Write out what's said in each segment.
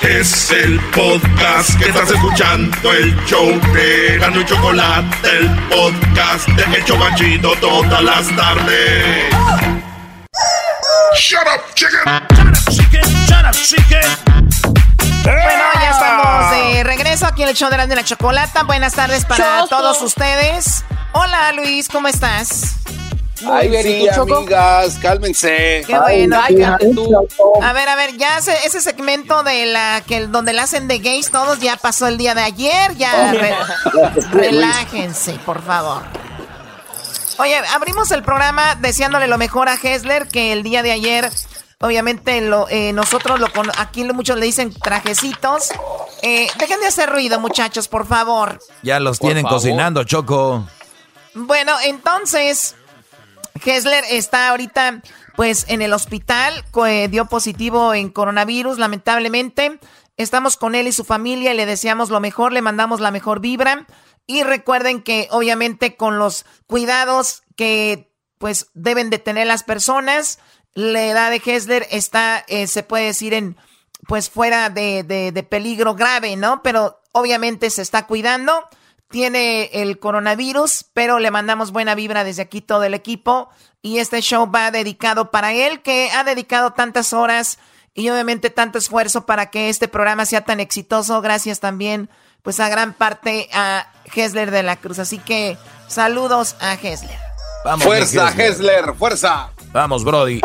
Es el podcast que estás escuchando, el show de Gano y Chocolate, el podcast de El Chobachito todas las tardes. Shut up, chicken. Shut up, chicken. Shut up, chicken. Bueno, ya estamos de regreso aquí en el show de la Chocolata. Buenas tardes para todos ustedes. Hola Luis, ¿cómo estás? Ay, sí, amigas, cálmense. Qué bueno. A ver, a ver, ya ese, segmento de la que donde la hacen de gays todos ya pasó el día de ayer, ya relájense, por favor. Oye, abrimos el programa deseándole lo mejor a Hessler, que el día de ayer, obviamente, lo, eh, nosotros lo con, aquí muchos le dicen trajecitos. Eh, dejen de hacer ruido, muchachos, por favor. Ya los tienen cocinando, Choco. Bueno, entonces, Hessler está ahorita pues en el hospital, dio positivo en coronavirus, lamentablemente. Estamos con él y su familia y le deseamos lo mejor, le mandamos la mejor vibra. Y recuerden que obviamente con los cuidados que pues deben de tener las personas, la edad de Hessler está, eh, se puede decir, en pues fuera de, de peligro grave, ¿no? Pero obviamente se está cuidando tiene el coronavirus, pero le mandamos buena vibra desde aquí todo el equipo. Y este show va dedicado para él, que ha dedicado tantas horas y obviamente tanto esfuerzo para que este programa sea tan exitoso. Gracias también, pues a gran parte a Hesler de la Cruz. Así que saludos a Hesler. Vamos, fuerza, Hesler. fuerza. Vamos, Brody.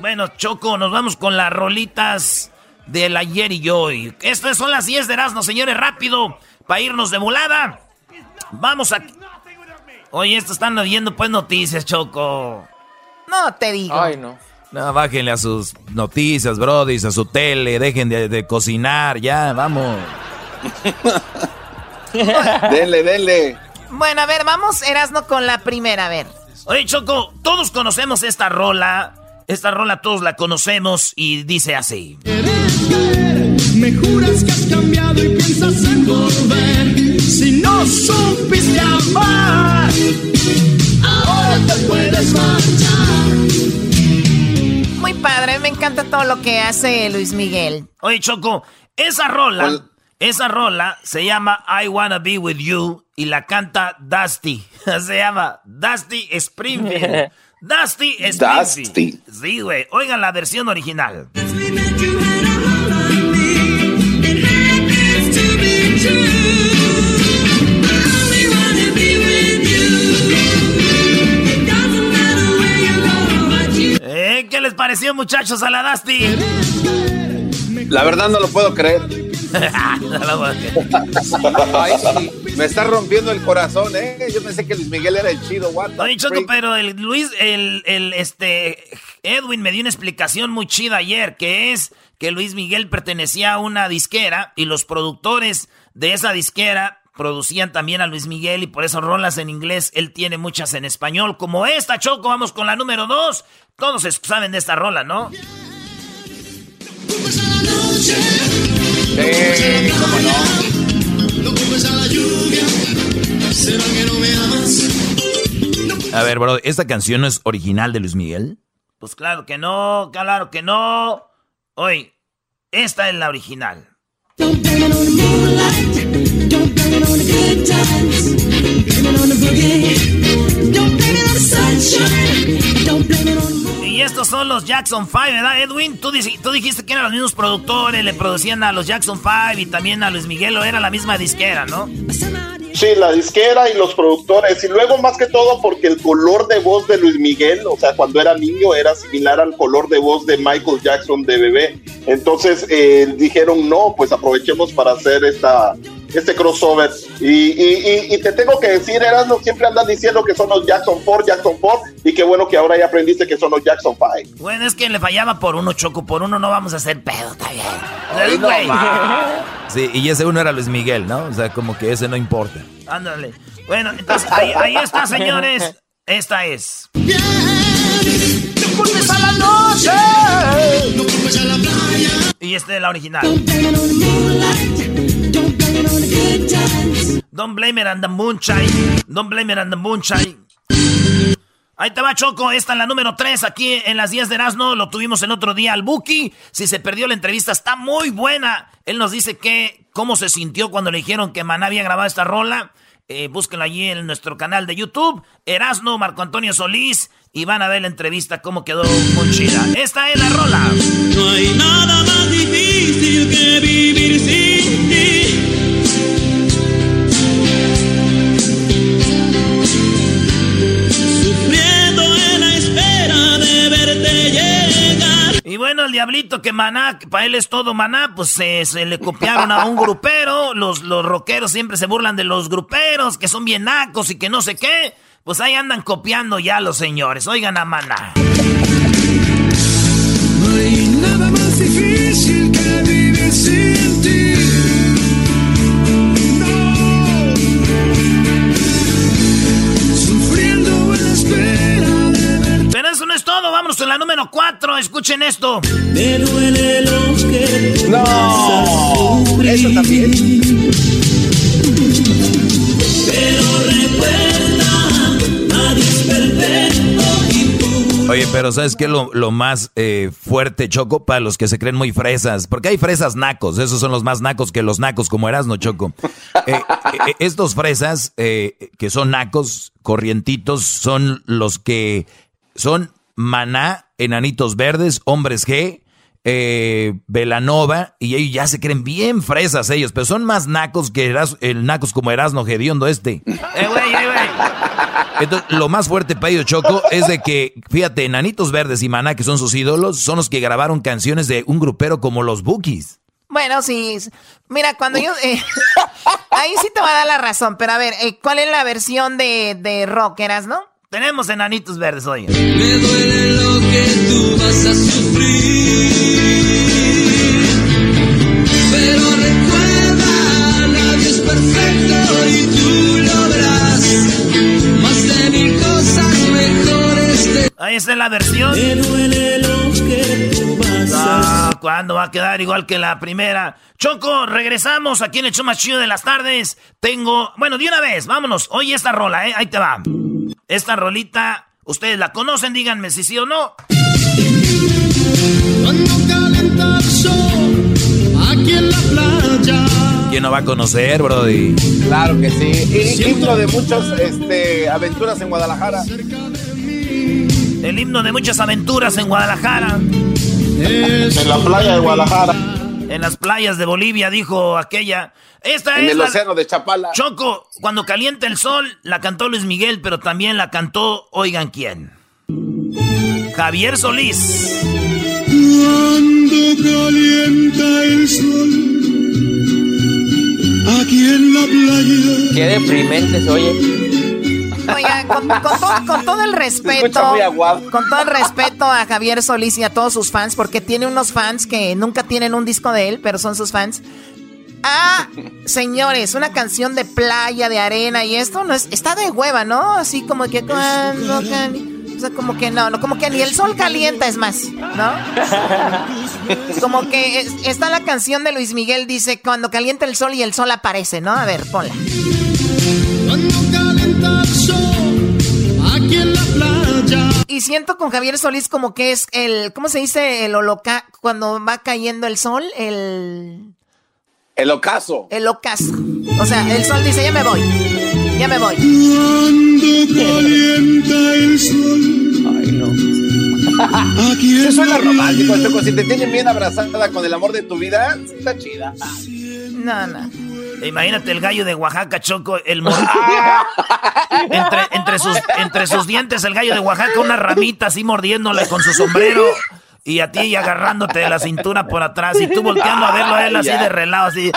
Bueno, Choco, nos vamos con las rolitas del ayer y hoy. Estas son las 10 de Erasmo, señores, rápido para irnos de volada. Vamos a... Oye, esto están viendo pues noticias, Choco. No te digo. Ay, no. No, bájenle a sus noticias, brody, a su tele, dejen de, cocinar, ya, vamos. denle, denle. Bueno, a ver, vamos, Erasno, con la primera, a ver. Oye, Choco, todos conocemos esta rola. Esta rola todos la conocemos y dice así. Me juras que has cambiado y piensas en volver. Si no supiste amar, ahora te puedes marchar. Muy padre, me encanta todo lo que hace Luis Miguel. Oye, Choco, esa rola, esa rola se llama I Wanna Be With You y la canta Dusty. se llama Dusty Springfield. Dusty Springfield. Dusty. Sí, güey. Oigan la versión original. Eh, ¿Qué les pareció, muchachos, a la Dusty? La verdad no lo puedo creer. Me está rompiendo el corazón, ¿eh? Yo pensé que Luis Miguel era el chido, what Choco, pero el Luis, el, el, este, Edwin me dio una explicación muy chida ayer, que es que Luis Miguel pertenecía a una disquera y los productores de esa disquera producían también a Luis Miguel y por eso rolas en inglés, él tiene muchas en español, como esta, Choco, vamos con la número dos. Todos saben de esta rola, ¿no? A ver, bro, ¿esta canción no es original de Luis Miguel? Pues claro que no, claro que no. Oye, esta es la original. Y estos son los Jackson 5, ¿verdad, Edwin? Tú, dijiste que eran los mismos productores, le producían a los Jackson 5 y también a Luis Miguel, o era la misma disquera, ¿no? Sí, la disquera y los productores. Y luego, más que todo, porque el color de voz de Luis Miguel, o sea, cuando era niño, era similar al color de voz de Michael Jackson de bebé. Entonces eh, dijeron, no, pues aprovechemos para hacer esta, este crossover. Y, te tengo que decir, Erasmo, siempre andas diciendo que son los Jackson 4, Jackson 4, y qué bueno que ahora ya aprendiste que son los Jackson 5. Bueno, es que le fallaba por uno, Choco, por uno no vamos a hacer pedo, está bien. sí, y ese uno era Luis Miguel, ¿no? O sea, como que ese no importa. Ándale. Bueno, entonces ahí, ahí está, señores. Esta es. Bien, no a la noche. No a la playa. Y esta es la original. Don't blame it on the moonshine. Don't blame it on. Ahí te va Choco, esta es la número 3 aquí en las 10 de Erasmo, lo tuvimos el otro día al Buki, si se perdió la entrevista está muy buena, él nos dice que cómo se sintió cuando le dijeron que Maná había grabado esta rola, eh, búsquenlo allí en nuestro canal de YouTube, Erasmo, Marco Antonio Solís, y van a ver la entrevista cómo quedó con chida. Esta es la rola. No hay nada más difícil que vivir sin Y bueno, el diablito que maná, para él es todo maná, pues se, le copiaron a un grupero. Los, los rockeros siempre se burlan de los gruperos, que son bien nacos y que no sé qué. Pues ahí andan copiando ya los señores. Oigan a maná. No hay nada más difícil que vivir sin eso no es todo. Vámonos en la número 4. Escuchen esto. Me duele lo que No, eso también. Pero recuerda, nadie es perfecto. Oye, pero ¿sabes qué es lo, más eh, fuerte, Choco? Para los que se creen muy fresas. Porque hay fresas nacos. Esos son los más nacos que los nacos, como eras, ¿no, Choco? Eh, eh, estos fresas que son nacos, corrientitos, son los que son Maná, Enanitos Verdes, Hombres G, eh, Velanova, y ellos ya se creen bien fresas ellos, pero son más nacos que el nacos como Erasno Gediondo este. Eh, güey, eh, güey. Entonces, lo más fuerte para ellos, Choco, es de que, fíjate, Enanitos Verdes y Maná, que son sus ídolos, son los que grabaron canciones de un grupero como los Bookies. Bueno, sí. Mira, cuando yo... Eh, ahí sí te va a dar la razón, pero a ver, ¿cuál es la versión de, de rock, no? Tenemos enanitos verdes hoy. Me duele lo que tú vas a sufrir. Pero recuerda, nadie es perfecto y tú lo verás. Más de mil cosas mejores de... Ahí está la versión. Me duele lo que tú vas a ah, ¿Cuándo va a quedar igual que la primera? Choco, regresamos aquí en el show más chido de las tardes. Tengo, bueno, de una vez, vámonos. Oye esta rola, ¿eh? Ahí te va. Esta rolita, ustedes la conocen, díganme si sí o no. aquí en la playa. ¿Quién no va a conocer, Brody? Claro que sí. Y himno de muchas este, aventuras en Guadalajara. El himno de muchas aventuras en Guadalajara. En la playa de Guadalajara. En las playas de Bolivia, dijo aquella. Esta en es el océano de Chapala. Choco, cuando calienta el sol, la cantó Luis Miguel, pero también la cantó, oigan quién. Javier Solís. Cuando calienta el sol, aquí en la playa. Qué deprimente se oye. Oiga, con, todo, el respeto, con todo el respeto a Javier Solís y a todos sus fans, porque tiene unos fans que nunca tienen un disco de él, pero son sus fans. Ah, señores, una canción de playa, de arena y esto no es, está de hueva, ¿no? Así como que cuando o sea, como que no, no, como que ni el sol calienta es más, ¿no? Como que está la canción de Luis Miguel, dice, cuando calienta el sol y el sol aparece, ¿no? A ver, ponla. Y siento con Javier Solís como que es el, ¿cómo se dice? El holoca, cuando va cayendo el sol, el... El ocaso. El ocaso. O sea, el sol dice, ya me voy. Ya me voy. Cuando calienta el sol. Ay, no. Eso suena romántico, Choco. Si te tienen bien abrazada con el amor de tu vida, está chida. No, no. Imagínate el gallo de Oaxaca, Choco, el entre, entre, sus, entre sus dientes el gallo de Oaxaca, una ramita así mordiéndole con su sombrero. Y a ti agarrándote de la cintura por atrás y tú volteando a verlo a él así de relado, así.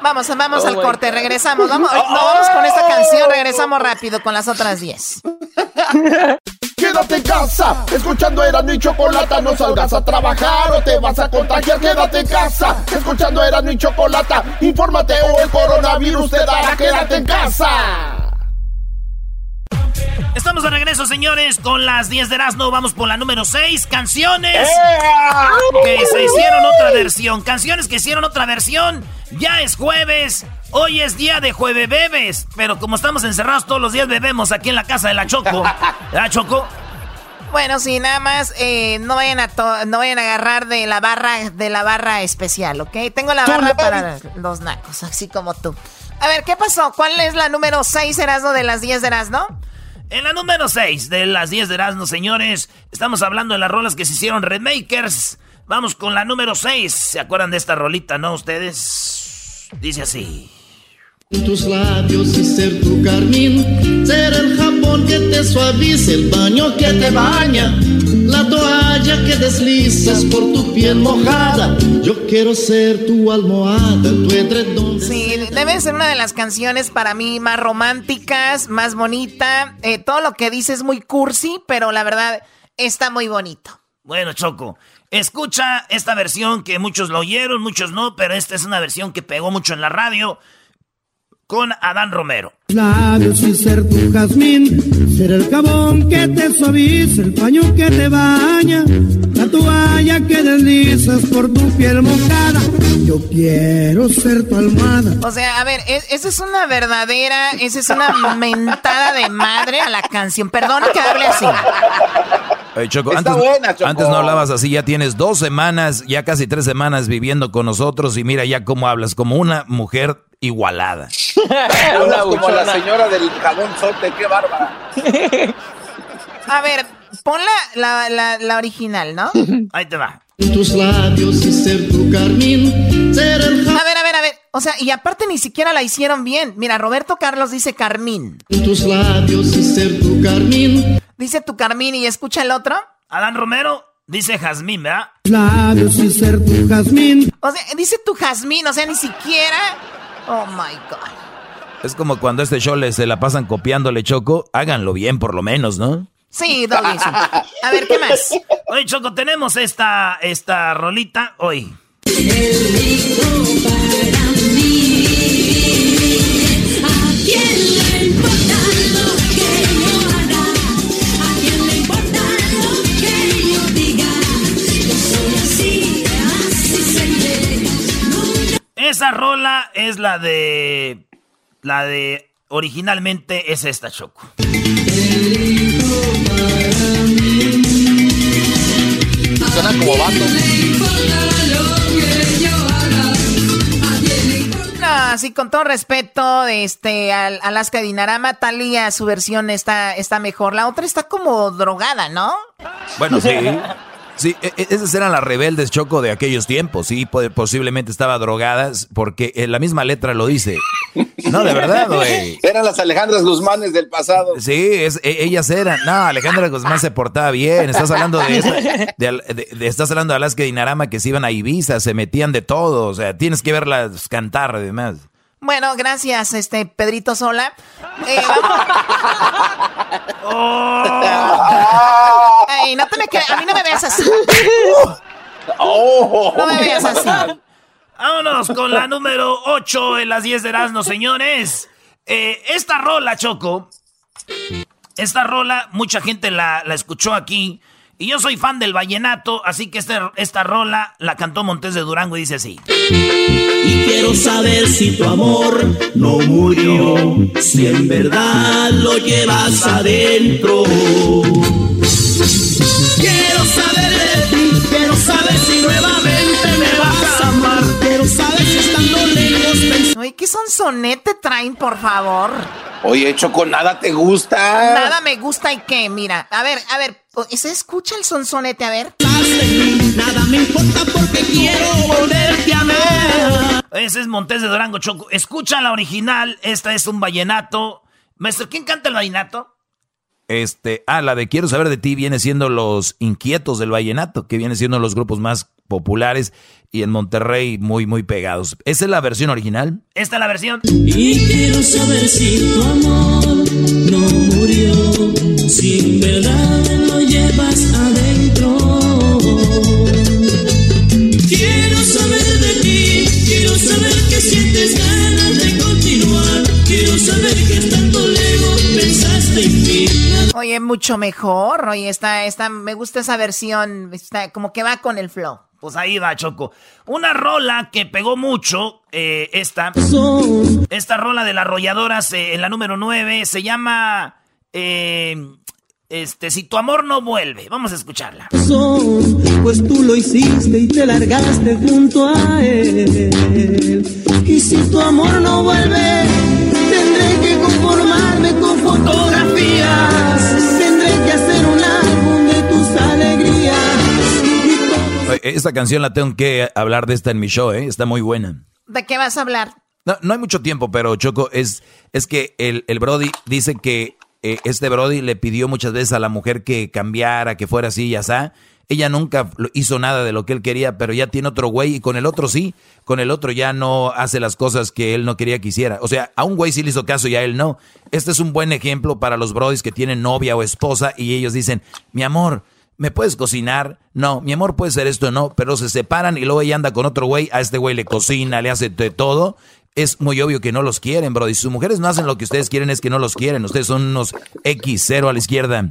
Vamos, vamos al corte, regresamos. Vamos, no vamos con esta canción, regresamos rápido con las otras 10. Quédate en casa, escuchando era mi chocolata, no salgas a trabajar o te vas a contagiar. Quédate en casa, escuchando era mi chocolata, infórmate o el coronavirus te dará. Quédate en casa. Estamos de regreso, señores, con las 10 de Erasmo. Vamos por la número 6. Canciones que se hicieron otra versión. Canciones que hicieron otra versión. Ya es jueves. Hoy es día de jueves bebes. Pero como estamos encerrados todos los días, bebemos aquí en la casa de la Choco. ¿La Choco? Bueno, sí, nada más eh, no vayan a no vayan a agarrar de la barra de la barra especial, ¿ok? Tengo la barra para los nacos, así como tú. A ver, ¿qué pasó? ¿Cuál es la número 6 Erasmo de las 10 de Erasmo? En la número 6 de las 10 de Erasmo, señores, estamos hablando de las rolas que se hicieron remakers. Vamos con la número 6. ¿Se acuerdan de esta rolita, no ustedes? Dice así. Tus labios y ser tu carmín, ser el jabón que te suavice, el baño que te baña, la toalla que deslizas por tu piel mojada. Yo quiero ser tu almohada, tu edredón. Sí, debe ser una de las canciones para mí más románticas, más bonita. Eh, todo lo que dice es muy cursi, pero la verdad está muy bonito. Bueno, Choco, escucha esta versión que muchos lo oyeron, muchos no, pero esta es una versión que pegó mucho en la radio con Adán Romero. Labios y ser tu jazmín, ser el jabón que te suaviza, el paño que te baña, la toalla que deslizas por tu piel mojada. Yo quiero ser tu almohada. O sea, a ver, esa es una verdadera, esa es una mentada de madre a la canción. Perdón que hable así. Choco, antes, antes no hablabas así, ya tienes dos semanas, ya casi tres semanas viviendo con nosotros y mira ya cómo hablas, como una mujer igualada. como la señora del jabón sote, qué bárbara. A ver, pon la, la, la, original, ¿no? Ahí te va. Tus labios y ser tu carmín, ser el A ver, a ver, a ver. O sea, y aparte ni siquiera la hicieron bien. Mira, Roberto Carlos dice carmín. Tus labios y ser tu carmín. Dice tu carmín y escucha el otro. Adán Romero dice jazmín, ¿verdad? Labios y ser tu jazmín. O sea, dice tu jazmín, o sea, ni siquiera Oh my God. Es como cuando a este show le se la pasan copiándole Choco. Háganlo bien, por lo menos, ¿no? Sí, Doggy. A ver, ¿qué más? Oye, Choco, tenemos esta, esta rolita hoy. Esa rola es la de. La de. Originalmente es esta, Choco. Suena como vato. No, así con todo respeto, este, Alaska Dinarama, Talia, su versión está, está mejor. La otra está como drogada, ¿no? Bueno, sí. Sí, e, e, esas eran las rebeldes Choco de aquellos tiempos, sí, posiblemente estaba drogadas, porque eh, la misma letra lo dice. No, de verdad, güey. Eran las Alejandras Guzmanes del pasado. Sí, es, e, ellas eran. No, Alejandra Guzmán se portaba bien. Estás hablando de, de, estás hablando de Alaska y Dinarama que se iban a Ibiza, se metían de todo. O sea, tienes que verlas cantar, además. Bueno, gracias, este Pedrito Sola. Eh, Ay, no te me A mí no me veas así. No me veas así. Vámonos con la número 8 en las 10 de Erasmo, señores. Eh, esta rola, Choco. Esta rola, mucha gente la, la escuchó aquí. Y yo soy fan del vallenato, así que este, esta rola la cantó Montes de Durango y dice así. Y quiero saber si tu amor no murió, si en verdad lo llevas adentro. Quiero saber de ti, quiero saber si nuevamente me vas a amar, quiero saber si estando lejos... Ay, ¿qué es sonsonete traen, por favor? Oye, Choco, nada te gusta. Nada me gusta y qué, mira. A ver, a ver, ¿se escucha el sonsonete? A ver. Nada me importa porque quiero volverte a ver. Ese es Montes de Durango, Choco. Escucha la original. Esta es un vallenato. Maestro, ¿quién canta el vallenato? Este, ah, la de Quiero saber de ti viene siendo los inquietos del vallenato, que viene siendo los grupos más populares y en Monterrey muy, muy pegados. ¿Esa es la versión original? Esta es la versión. Y quiero saber si tu amor no murió, si verdad lo llevas adentro. Quiero saber de ti, quiero saber que sientes ganas de continuar, quiero saber que estando lejos pensaste en mí. Oye, mucho mejor. Oye, está, está, me gusta esa versión, está como que va con el flow. Pues ahí va, Choco. Una rola que pegó mucho, eh, esta. Esta rola de las arrolladoras eh, en la número 9 se llama. Eh, este, si tu amor no vuelve. Vamos a escucharla. Pues tú lo hiciste y te largaste junto a él. Y si tu amor no vuelve, tendré que conformarme con fotografías. Tendré que hacer un álbum de tus alegrías. Esta canción la tengo que hablar de esta en mi show, ¿eh? Está muy buena. ¿De qué vas a hablar? No, no hay mucho tiempo, pero Choco, es, es que el, el Brody dice que eh, este Brody le pidió muchas veces a la mujer que cambiara, que fuera así y así. Ella nunca hizo nada de lo que él quería, pero ya tiene otro güey y con el otro sí. Con el otro ya no hace las cosas que él no quería que hiciera. O sea, a un güey sí le hizo caso y a él no. Este es un buen ejemplo para los brodis que tienen novia o esposa y ellos dicen, mi amor, ¿me puedes cocinar? No, mi amor puede ser esto, no. Pero se separan y luego ella anda con otro güey. A este güey le cocina, le hace de todo es muy obvio que no los quieren, bro. Y si sus mujeres no hacen lo que ustedes quieren, es que no los quieren. Ustedes son unos X0 a la izquierda.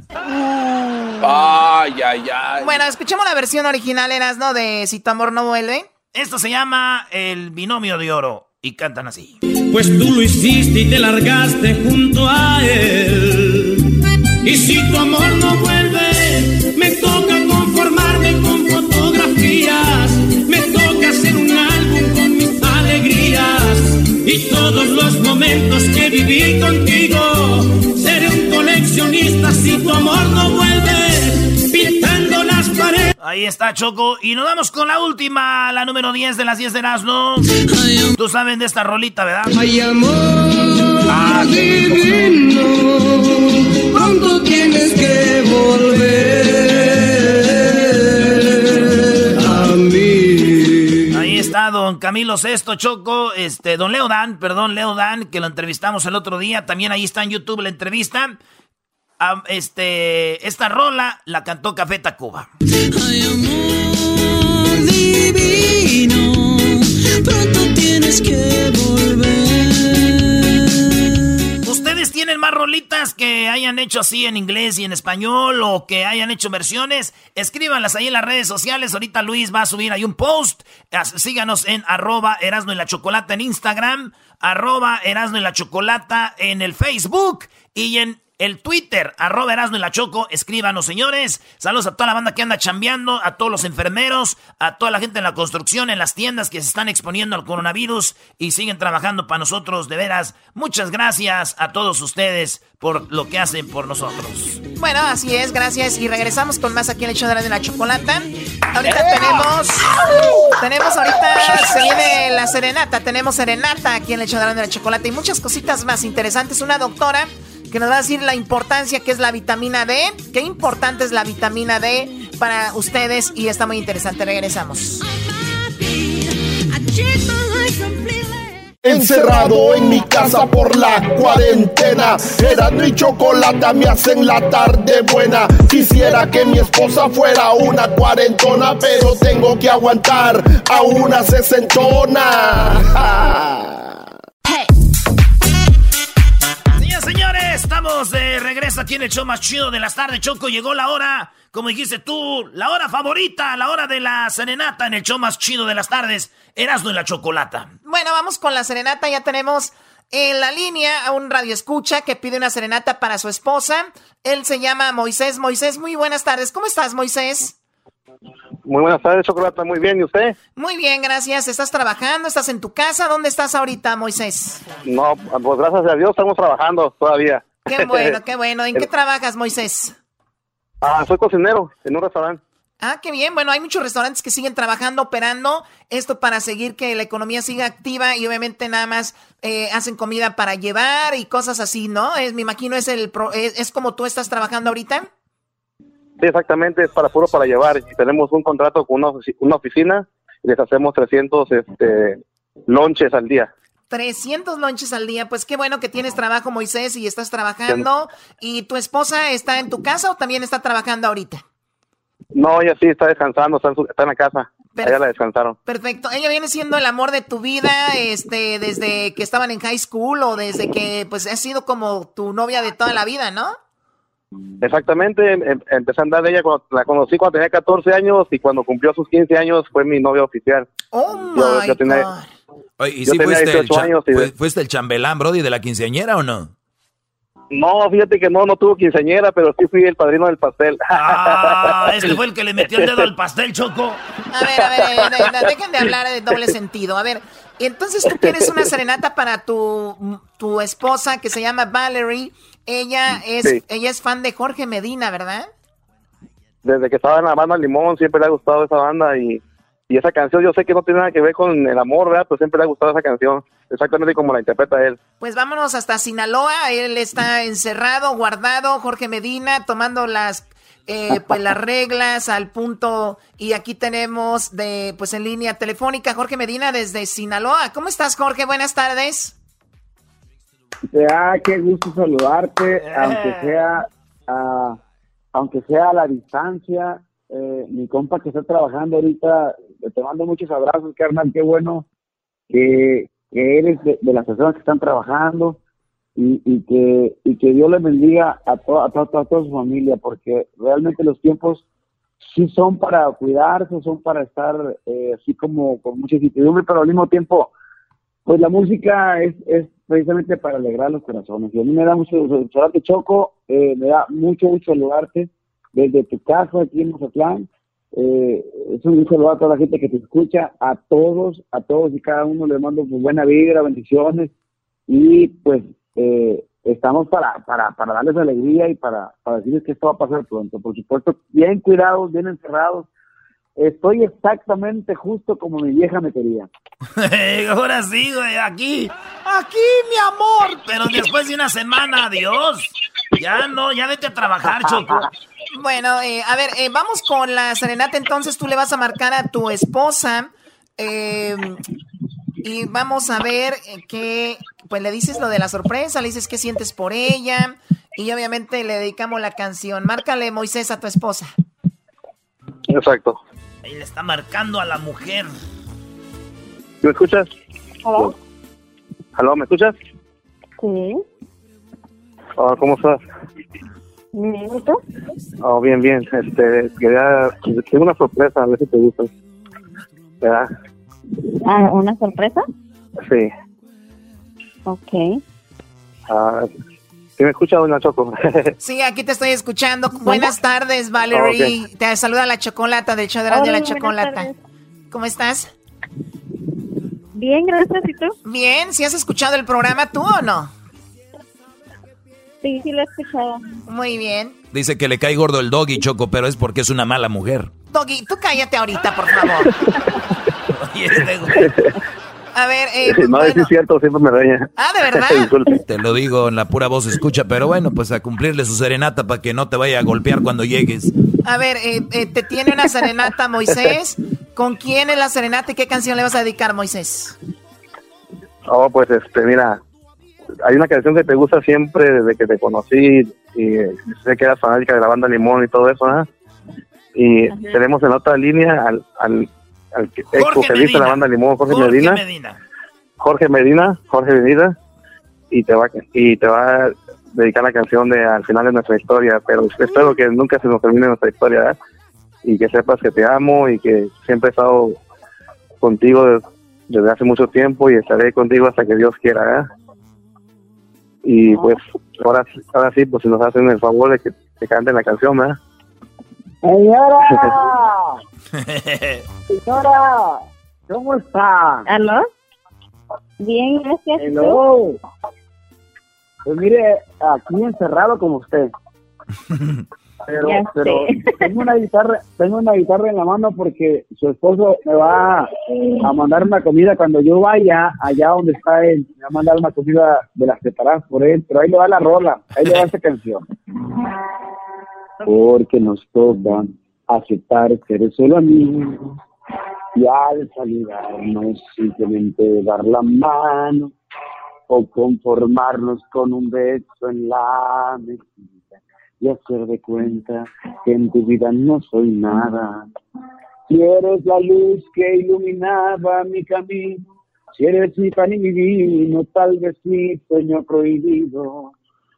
Ay, ay, ay. Bueno, escuchemos la versión original, Eras, ¿no? De Si tu amor no vuelve. Esto se llama El binomio de oro. Y cantan así. Pues tú lo hiciste y te largaste junto a él. Y si tu amor no vuelve, me Y todos los momentos que viví contigo. Seré un coleccionista si tu amor no vuelve. Pintando las paredes. Ahí está Choco. Y nos vamos con la última, la número 10 de las 10 de Erasmo. Tú sabes de esta rolita, ¿verdad? Ay, amor divino, pronto tienes que volver don Camilo Sesto Choco, este, don Leo Dan, perdón, Leo Dan, que lo entrevistamos el otro día. También ahí está en YouTube la entrevista. Este, esta rola la cantó Café Tacuba. Ay, amor divino, pronto tienes que volver. ¿Ustedes tienen más rolitas que hayan hecho así en inglés y en español o que hayan hecho versiones? Escríbanlas ahí en las redes sociales. Ahorita Luis va a subir ahí un post. Síganos en arroba Erasno y la Chocolata en Instagram, arroba Erasno y la Chocolata en el Facebook y en el Twitter, arroba Erasno y la Choco. Escríbanos, señores. Saludos a toda la banda que anda chambeando, a todos los enfermeros, a toda la gente en la construcción, en las tiendas que se están exponiendo al coronavirus y siguen trabajando para nosotros. De veras, muchas gracias a todos ustedes por lo que hacen por nosotros. Bueno, así es, gracias. Y regresamos con más aquí en el show de la, de la chocolata. Ahorita tenemos. Tenemos ahorita. Se viene la serenata. Tenemos serenata aquí en el show de la, de la chocolata. Y muchas cositas más interesantes. Una doctora que nos va a decir la importancia que es la vitamina D. Qué importante es la vitamina D para ustedes. Y está muy interesante. Regresamos. Encerrado en mi casa por la cuarentena. Era mi chocolate me hacen la tarde buena. Quisiera que mi esposa fuera una cuarentona, pero tengo que aguantar a una sesentona. Señoras señores, estamos de regreso aquí en el show más chido de las tardes. Choco, llegó la hora, como dijiste tú, la hora favorita, la hora de la serenata en el show más chido de las tardes. Erasno y la chocolata. Bueno, vamos con la serenata. Ya tenemos en la línea a un radio escucha que pide una serenata para su esposa. Él se llama Moisés. Moisés, muy buenas tardes. ¿Cómo estás, Moisés? Muy buenas tardes, Chocolata. Muy bien, ¿y usted? Muy bien, gracias. ¿Estás trabajando? ¿Estás en tu casa? ¿Dónde estás ahorita, Moisés? No, pues gracias a Dios estamos trabajando todavía. Qué bueno, qué bueno. ¿En qué trabajas, Moisés? Ah, soy cocinero en un restaurante. Ah, qué bien. Bueno, hay muchos restaurantes que siguen trabajando, operando esto para seguir que la economía siga activa y obviamente nada más eh, hacen comida para llevar y cosas así, ¿no? Es, me imagino es el es, es como tú estás trabajando ahorita. Sí, exactamente, es para puro para llevar. tenemos un contrato con una, oficina y les hacemos 300 este, lonches al día. 300 lonches al día, pues qué bueno que tienes trabajo, Moisés, y estás trabajando. ¿Y tu esposa está en tu casa o también está trabajando ahorita? No, ella sí está descansando, está en, la casa. ella la descansaron. Perfecto. Ella viene siendo el amor de tu vida, este, desde que estaban en high school o desde que, pues, ha sido como tu novia de toda la vida, ¿no? Exactamente, em, em, empecé a andar de ella, cuando, la conocí cuando tenía 14 años y cuando cumplió sus 15 años fue mi novia oficial. Oh, my God. ¿Y si fuiste el, años fuiste el chambelán, Brody, de la quinceañera o no? No, fíjate que no, no tuvo quinceañera, pero sí fui el padrino del pastel. Ah, este fue el que le metió el dedo al pastel, Choco. A ver, a ver, dejen de hablar de doble sentido. A ver, entonces tú quieres una serenata para tu, tu esposa que se llama Valerie ella es, ella es fan de Jorge Medina, ¿verdad? Desde que estaba en la banda Limón siempre le ha gustado esa banda y, esa canción yo sé que no tiene nada que ver con el amor, ¿verdad? Pero siempre le ha gustado esa canción, exactamente como la interpreta él. Pues vámonos hasta Sinaloa, él está encerrado, guardado, Jorge Medina, tomando las eh, pues las reglas al punto y aquí tenemos de pues en línea telefónica Jorge Medina desde Sinaloa. ¿Cómo estás, Jorge? Buenas tardes. Ah, qué gusto saludarte, aunque sea, a, aunque sea a la distancia. Eh, mi compa que está trabajando ahorita, te mando muchos abrazos, carnal, qué bueno que, eres de, las personas que están trabajando y, y, que, y que Dios le bendiga a, to, a, toda su familia, porque realmente los tiempos sí son para cuidarse, son para estar eh, así como con mucha incertidumbre, pero al mismo tiempo, pues la música es, es precisamente para alegrar los corazones. Y a mí me da mucho saludarte, Choco, eh, me da mucho mucho saludarte desde tu casa aquí en Mazatlán. Eh, es un gusto a toda la gente que te escucha, a todos, a todos y cada uno le mando pues, buena vibra, bendiciones y pues eh, estamos para, para, para darles alegría y para, para decirles que esto va a pasar pronto. Por supuesto, bien cuidados, bien encerrados, Estoy exactamente justo como mi vieja me quería. Ahora sí, güey, aquí. Aquí, mi amor. Pero después de una semana, adiós. Ya no, ya vete a trabajar, Choco. Bueno, eh, a ver, eh, vamos con la serenata. Entonces tú le vas a marcar a tu esposa. Em, y vamos a ver eh, qué. Pues le dices lo de la sorpresa, le dices qué sientes por ella. Y obviamente le dedicamos la canción. Márcale, Moisés, a tu esposa. Exacto. Ahí le está marcando a la mujer. ¿Me escuchas? ¿Aló? ¿Aló? ¿Me escuchas? Sí. Oh, ¿Cómo estás? Bien, ¿y tú? Oh, bien, bien. Este, quería... Tengo una sorpresa, a ver si te gusta. ¿Verdad? Ah, ¿una sorpresa? Sí. Ok. Ah, ¿Sí me escucha, doña Choco? sí, aquí te estoy escuchando. Buenas tardes, Valerie. Te saluda la Chocolata del show de la, la Chocolata. ¿Cómo estás? Bien, gracias. ¿Y tú? Bien. ¿Si has escuchado el programa tú o no? Sí, sí lo he escuchado. Muy bien. Dice que le cae gordo el doggy, Choco, pero es porque es una mala mujer. Doggy, tú cállate ahorita, por favor. este a ver, eh, no, es cierto, siempre me reña. Ah, ¿de verdad? te lo digo, en la pura voz escucha, pero bueno, pues a cumplirle su serenata para que no te vaya a golpear cuando llegues. A ver, eh, eh, te tiene una serenata, Moisés. ¿Con quién es la serenata y qué canción le vas a dedicar, Moisés? Oh, pues este, mira, hay una canción que te gusta siempre desde que te conocí y sé que eras fanática de la banda Limón y todo eso, ¿ah? Y tenemos en otra línea al, al al que dice la banda Limón, Jorge, Medina. Jorge Medina, Jorge Medina, y te va y te va a dedicar la canción de al final de nuestra historia, pero espero que nunca se nos termine nuestra historia, ¿eh? y que sepas que te amo y que siempre he estado contigo desde hace mucho tiempo y estaré contigo hasta que Dios quiera, ¿eh? Y pues ahora, ahora sí, pues si nos hacen el favor de que te canten la canción, ¿verdad? Señora, señora, ¿cómo está? ¿Aló? Bien, gracias. Hello. Pues mire, aquí encerrado como usted. Pero, Ya pero sé. tengo una guitarra, tengo una guitarra en la mano porque su esposo me va a mandar una comida cuando yo vaya allá donde está él. Me va a mandar una comida de las preparadas por él, pero ahí le va la rola, ahí le va esta canción. Porque nos toca aceptar ser solo amigos y al saludarnos simplemente dar la mano o conformarnos con un beso en la mejilla y hacer de cuenta que en tu vida no soy nada. Si eres la luz que iluminaba mi camino, si eres mi pan y mi vino, tal vez mi sueño prohibido.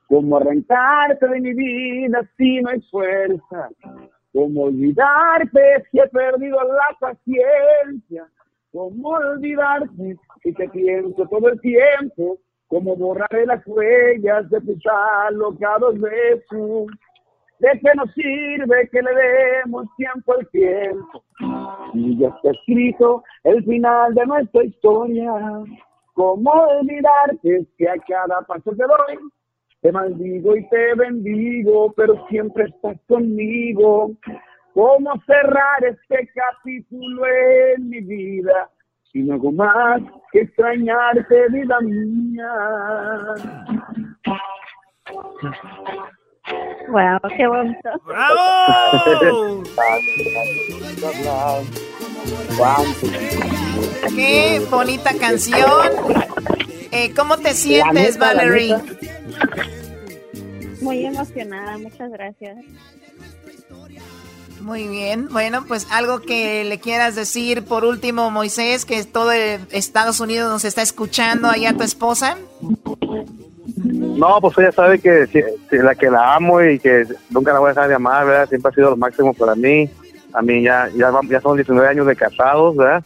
Como arrancarte de mi vida si no hay fuerza, como olvidarte si he perdido la paciencia, como olvidarte si te pienso todo el tiempo, como borraré las huellas de tus alocados besos. ¿De qué nos sirve que le demos tiempo al tiempo? Y ya está escrito el final de nuestra historia. ¿Cómo olvidarte que a cada paso que doy te maldigo y te bendigo, pero siempre estás conmigo? ¿Cómo cerrar este capítulo en mi vida? Si no hago más que extrañarte, vida mía. Wow, qué bonito. ¡Bravo! Qué bonita canción. Eh, ¿Cómo te sientes, neta, Valerie? Muy emocionada, muchas gracias. Muy bien. Bueno, pues algo que le quieras decir por último, Moisés, que todo el Estados Unidos nos está escuchando allá tu esposa. No, pues ella sabe que la que la amo y que nunca la voy a dejar de amar, ¿verdad? Siempre ha sido lo máximo para mí. A mí ya ya, ya son 19 años de casados, ¿verdad?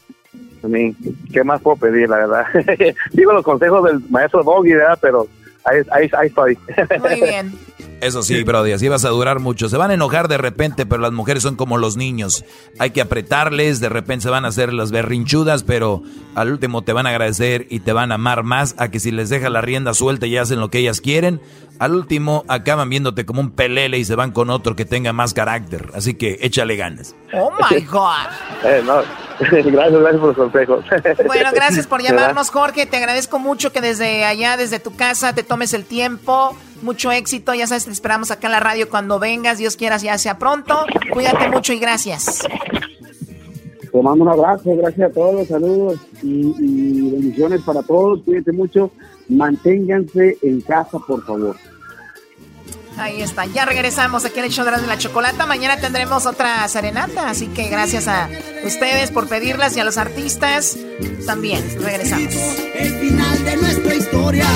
¿Qué más puedo pedir, la verdad? Digo los consejos del maestro Doggy, ¿verdad? Pero ahí, ahí, ahí estoy. Muy bien. Eso sí, Brody, así vas a durar mucho. Se van a enojar de repente, pero las mujeres son como los niños. Hay que apretarles, de repente se van a hacer las berrinchudas, pero al último te van a agradecer y te van a amar más a que si les dejas la rienda suelta y hacen lo que ellas quieren, al último acaban viéndote como un pelele y se van con otro que tenga más carácter. Así que échale ganas. Oh my God. Eh, no, gracias, gracias por los consejos. Bueno, gracias por llamarnos, Jorge. Te agradezco mucho que desde allá, desde tu casa, te tomes el tiempo. Mucho éxito. Ya sabes, te esperamos acá en la radio cuando vengas. Dios quieras, ya sea pronto. Cuídate mucho y gracias. Te mando un abrazo, gracias a todos, saludos y, y bendiciones para todos. Cuídense mucho, manténganse en casa, por favor. Ahí está. Ya regresamos aquí en el show de la chocolata. Mañana tendremos otra serenata. Así que gracias a ustedes por pedirlas y a los artistas también. Regresamos. El final de nuestra historia.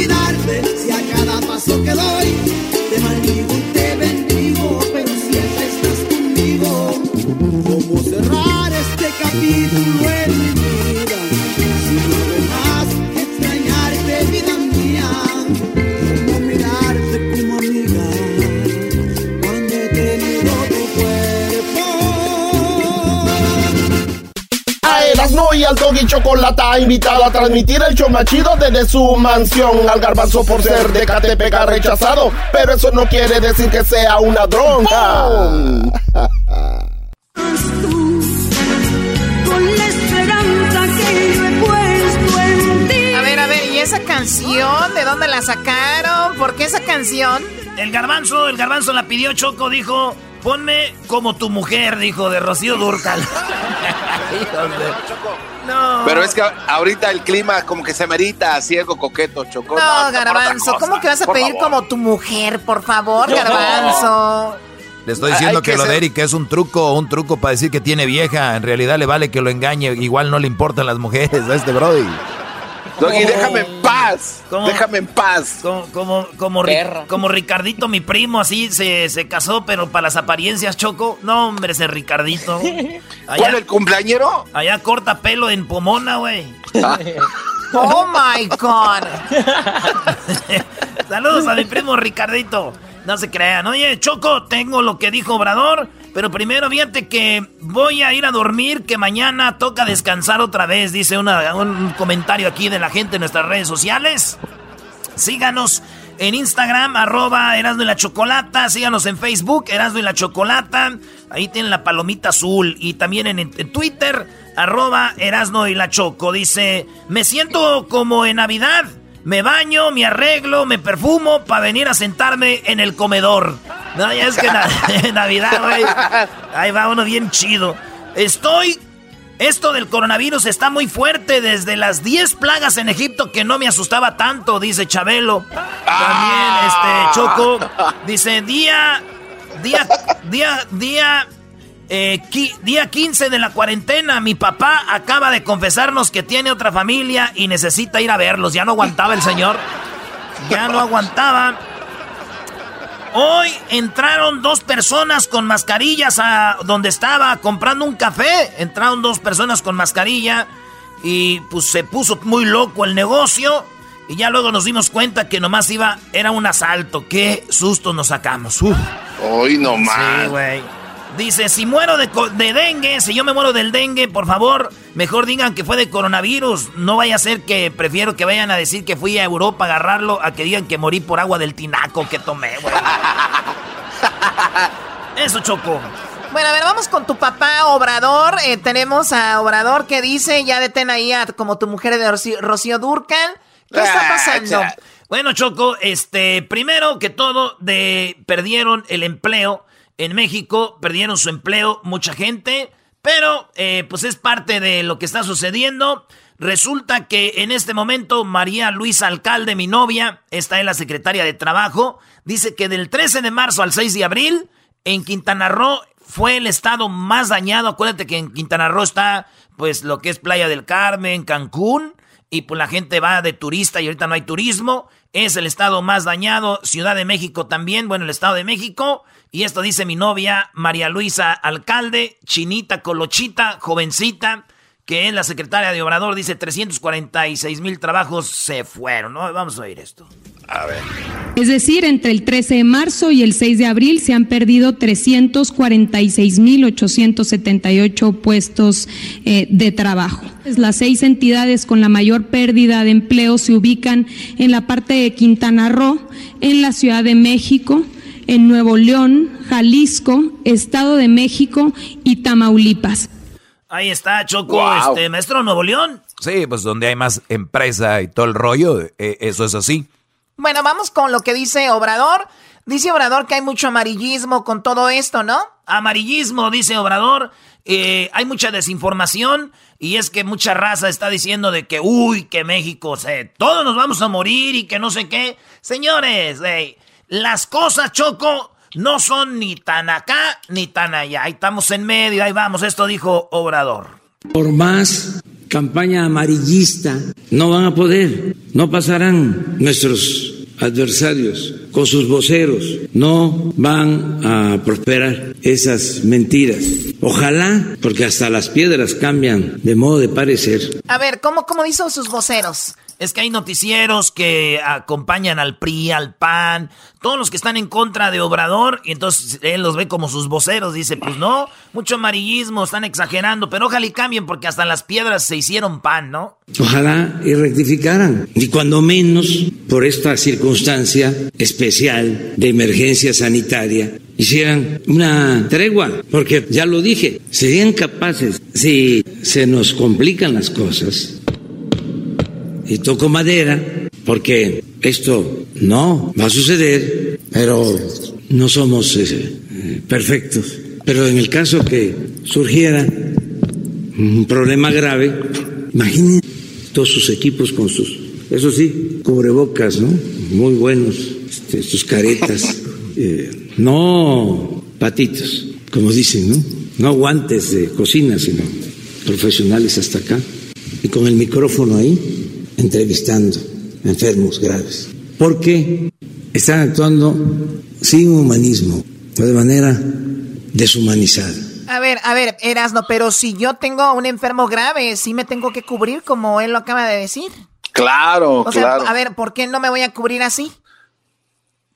¿Cómo olvidarte si a cada paso que doy te maldigo y te bendigo, pero siempre estás conmigo? ¿Cómo cerrar este capítulo Erasmo y al Doggy Chocolata invitado a transmitir el show más chido desde su mansión. Al garbanzo por ser de Catepec ha rechazado, pero eso no quiere decir que sea una dronca. Con la esperanza que yo he puesto en ti. A ver, a ver, ¿y esa canción? ¿De dónde la sacaron? ¿Por qué esa canción? El garbanzo, el garbanzo la pidió Choco, dijo, ponme como tu mujer, dijo, de Rocío Durcal. No. Pero es que ahorita el clima como que se merita así algo coqueto, Choco. No, Garbanzo, ¿cómo que vas a por pedir favor. como tu mujer, por favor. Garbanzo? Le estoy diciendo que que lo ser- de Eric es un truco, un truco para decir que tiene vieja. En realidad le vale que lo engañe. Igual no le importan las mujeres a este Brody. Doggy, déjame en paz. ¿Cómo? Déjame en paz. Como, como, como, Ri- como Ricardito, mi primo, así se, se casó, pero para las apariencias, Choco. No, hombre, ese Ricardito. ¿Cuál, el cumpleañero? Allá corta pelo en Pomona, güey. Oh my God. Saludos a mi primo Ricardito. No se crean. Oye, Choco, tengo lo que dijo Obrador. Pero primero, fíjate que voy a ir a dormir, que mañana toca descansar otra vez. Dice un comentario aquí de la gente en nuestras redes sociales. Síganos en Instagram, arroba y la Chocolata. Síganos en Facebook, Erasmo y la Chocolata. Ahí tienen la palomita azul. Y también en, Twitter, arroba y la Choco. Dice, me siento como en Navidad. Me baño, me arreglo, me perfumo para venir a sentarme en el comedor. No, ya es que en Navidad, güey. Ahí va uno bien chido. Estoy esto del coronavirus está muy fuerte desde las 10 plagas en Egipto que no me asustaba tanto, dice Chabelo. También este Choco dice día día día día eh, día 15 de la cuarentena, mi papá acaba de confesarnos que tiene otra familia y necesita ir a verlos. Ya no aguantaba el señor. Ya no aguantaba. Hoy entraron dos personas con mascarillas a donde estaba comprando un café. Entraron dos personas con mascarilla y pues se puso muy loco el negocio. Y ya luego nos dimos cuenta que nomás iba, era un asalto. Qué susto nos sacamos. Hoy nomás. Sí, güey. Dice, si muero de, dengue, si yo me muero del dengue, por favor, mejor digan que fue de coronavirus. No vaya a ser que prefiero que vayan a decir que fui a Europa a agarrarlo a que digan que morí por agua del tinaco que tomé, güey. Eso chocó. Bueno, a ver, vamos con tu papá, Obrador. Eh, tenemos a Obrador que dice, ya detén ahí a como tu mujer de Rocío, Durcal. ¿Qué está pasando? Bueno, Choco, este, primero que todo, de, perdieron el empleo en México, perdieron su empleo mucha gente, pero eh, pues es parte de lo que está sucediendo. Resulta que en este momento María Luisa Alcalde, mi novia, está en la secretaria de Trabajo, dice que del 13 de marzo al 6 de abril en Quintana Roo fue el estado más dañado. Acuérdate que en Quintana Roo está pues lo que es Playa del Carmen, Cancún, y pues la gente va de turista y ahorita no hay turismo. Es el estado más dañado, Ciudad de México también, bueno, el estado de México. Y esto dice mi novia, María Luisa Alcalde, chinita, colochita, jovencita, que es la secretaria de Obrador, dice 346 mil trabajos se fueron. ¿no? Vamos a oír esto. A ver. Es decir, entre el 13 de marzo y el 6 de abril se han perdido 346.878 puestos eh, de trabajo. Las seis entidades con la mayor pérdida de empleo se ubican en la parte de Quintana Roo, en la Ciudad de México, en Nuevo León, Jalisco, Estado de México y Tamaulipas. Ahí está, Choco, este maestro Nuevo León. Sí, pues donde hay más empresa y todo el rollo, eh, eso es así. Bueno, vamos con lo que dice Obrador. Dice Obrador que hay mucho amarillismo con todo esto, ¿no? Amarillismo, dice Obrador. Eh, hay mucha desinformación y es que mucha raza está diciendo de que, uy, que México, se, todos nos vamos a morir y que no sé qué. Señores, hey, las cosas, Choco, no son ni tan acá ni tan allá. Ahí estamos en medio, ahí vamos. Esto dijo Obrador. Por más campaña amarillista, no van a poder, no pasarán nuestros adversarios con sus voceros, no van a prosperar esas mentiras. Ojalá, porque hasta las piedras cambian de modo de parecer. A ver, ¿cómo, cómo hizo sus voceros? Es que hay noticieros que acompañan al PRI, al PAN, todos los que están en contra de Obrador, y entonces él los ve como sus voceros. Dice, pues no, mucho amarillismo, están exagerando, pero ojalá y cambien porque hasta las piedras se hicieron pan, ¿no? Ojalá y rectificaran. Y cuando menos, por esta circunstancia especial de emergencia sanitaria, hicieran una tregua, porque ya lo dije, serían capaces, si se nos complican las cosas, y toco madera porque esto no va a suceder, pero no somos eh, perfectos. Pero en el caso que surgiera un problema grave, imaginen todos sus equipos con sus, eso sí, cubrebocas, ¿no? Muy buenos, este, sus caretas, eh, no patitos, como dicen, ¿no? No guantes de cocina, sino profesionales hasta acá, y con el micrófono ahí entrevistando enfermos graves, porque están actuando sin humanismo, de manera deshumanizada. A ver, a ver, Erasno, pero si yo tengo un enfermo grave, sí me tengo que cubrir como él lo acaba de decir. Claro, o claro. Sea, a ver, ¿por qué no me voy a cubrir así?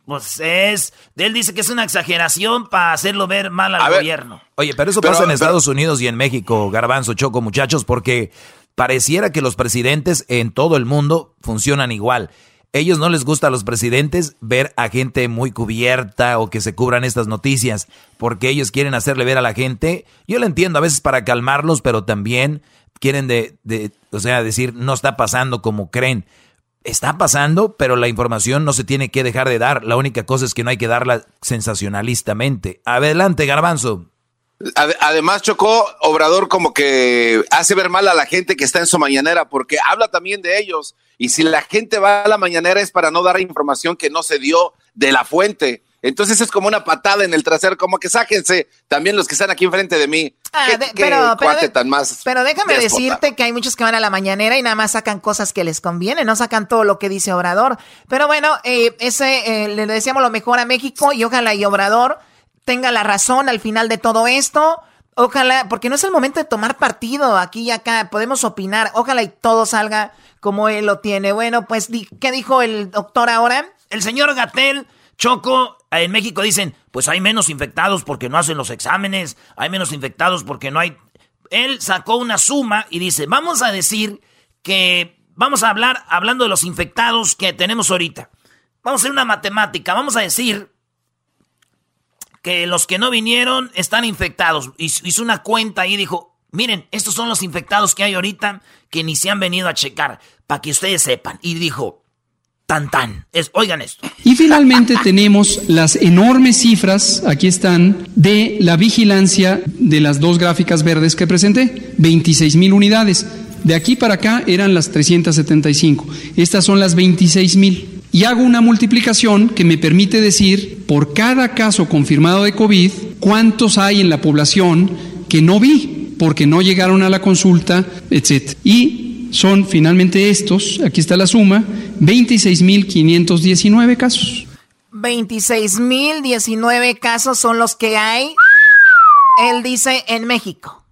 Pues es, él dice que es una exageración para hacerlo ver mal al gobierno. Oye, pero eso pasa en Estados Unidos y en México, Garbanzo, Choco, muchachos, porque pareciera que los presidentes en todo el mundo funcionan igual. Ellos no les gusta a los presidentes ver a gente muy cubierta o que se cubran estas noticias, porque ellos quieren hacerle ver a la gente, yo lo entiendo a veces para calmarlos, pero también quieren de, de o sea, decir no está pasando como creen está pasando, pero la información no se tiene que dejar de dar. La única cosa es que no hay que darla sensacionalistamente. Adelante, Garbanzo. Además, Chocó, Obrador como que hace ver mal a la gente que está en su mañanera, porque habla también de ellos. Y si la gente va a la mañanera es para no dar información que no se dio de la fuente. Entonces es como una patada en el trasero, como que sáquense también los que están aquí enfrente de mí. Ah, pero, tan más pero déjame decirte que hay muchos que van a la mañanera y nada más sacan cosas que les conviene, no sacan todo lo que dice Obrador. Pero bueno, eh, ese eh, le decíamos lo mejor a México y ojalá y Obrador tenga la razón al final de todo esto. Ojalá, porque no es el momento de tomar partido aquí y acá, podemos opinar. Ojalá y todo salga como él lo tiene. Bueno, pues, ¿qué dijo el doctor ahora? El señor Gatel Choco, en México dicen, pues hay menos infectados porque no hacen los exámenes, hay menos infectados porque no hay... Él sacó una suma y dice, vamos a decir que vamos a hablar hablando de los infectados que tenemos ahorita. Vamos a hacer una matemática, vamos a decir que los que no vinieron están infectados. Hizo una cuenta y dijo, miren, estos son los infectados que hay ahorita que ni se han venido a checar, para que ustedes sepan. Y dijo, tan tan. Es, oigan esto. Y finalmente tenemos las enormes cifras, aquí están, de la vigilancia de las dos gráficas verdes que presenté, 26 mil unidades. De aquí para acá eran las 375. Estas son las 26 mil. Y hago una multiplicación que me permite decir, por cada caso confirmado de COVID, cuántos hay en la población que no vi, porque no llegaron a la consulta, etc. Y son finalmente estos, aquí está la suma, 26.519 casos. 26.019 casos son los que hay, él dice, en México.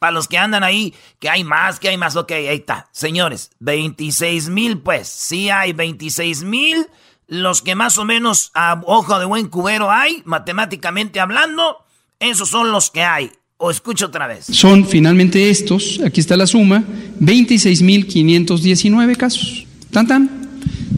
Para los que andan ahí, que hay más, que hay más, ok, ahí está. Señores, 26 mil, pues, sí hay 26 mil, los que más o menos a ojo de buen cubero hay, matemáticamente hablando, esos son los que hay. ¿O escucho otra vez? Son finalmente estos, aquí está la suma, 26.519 casos. Tan tan.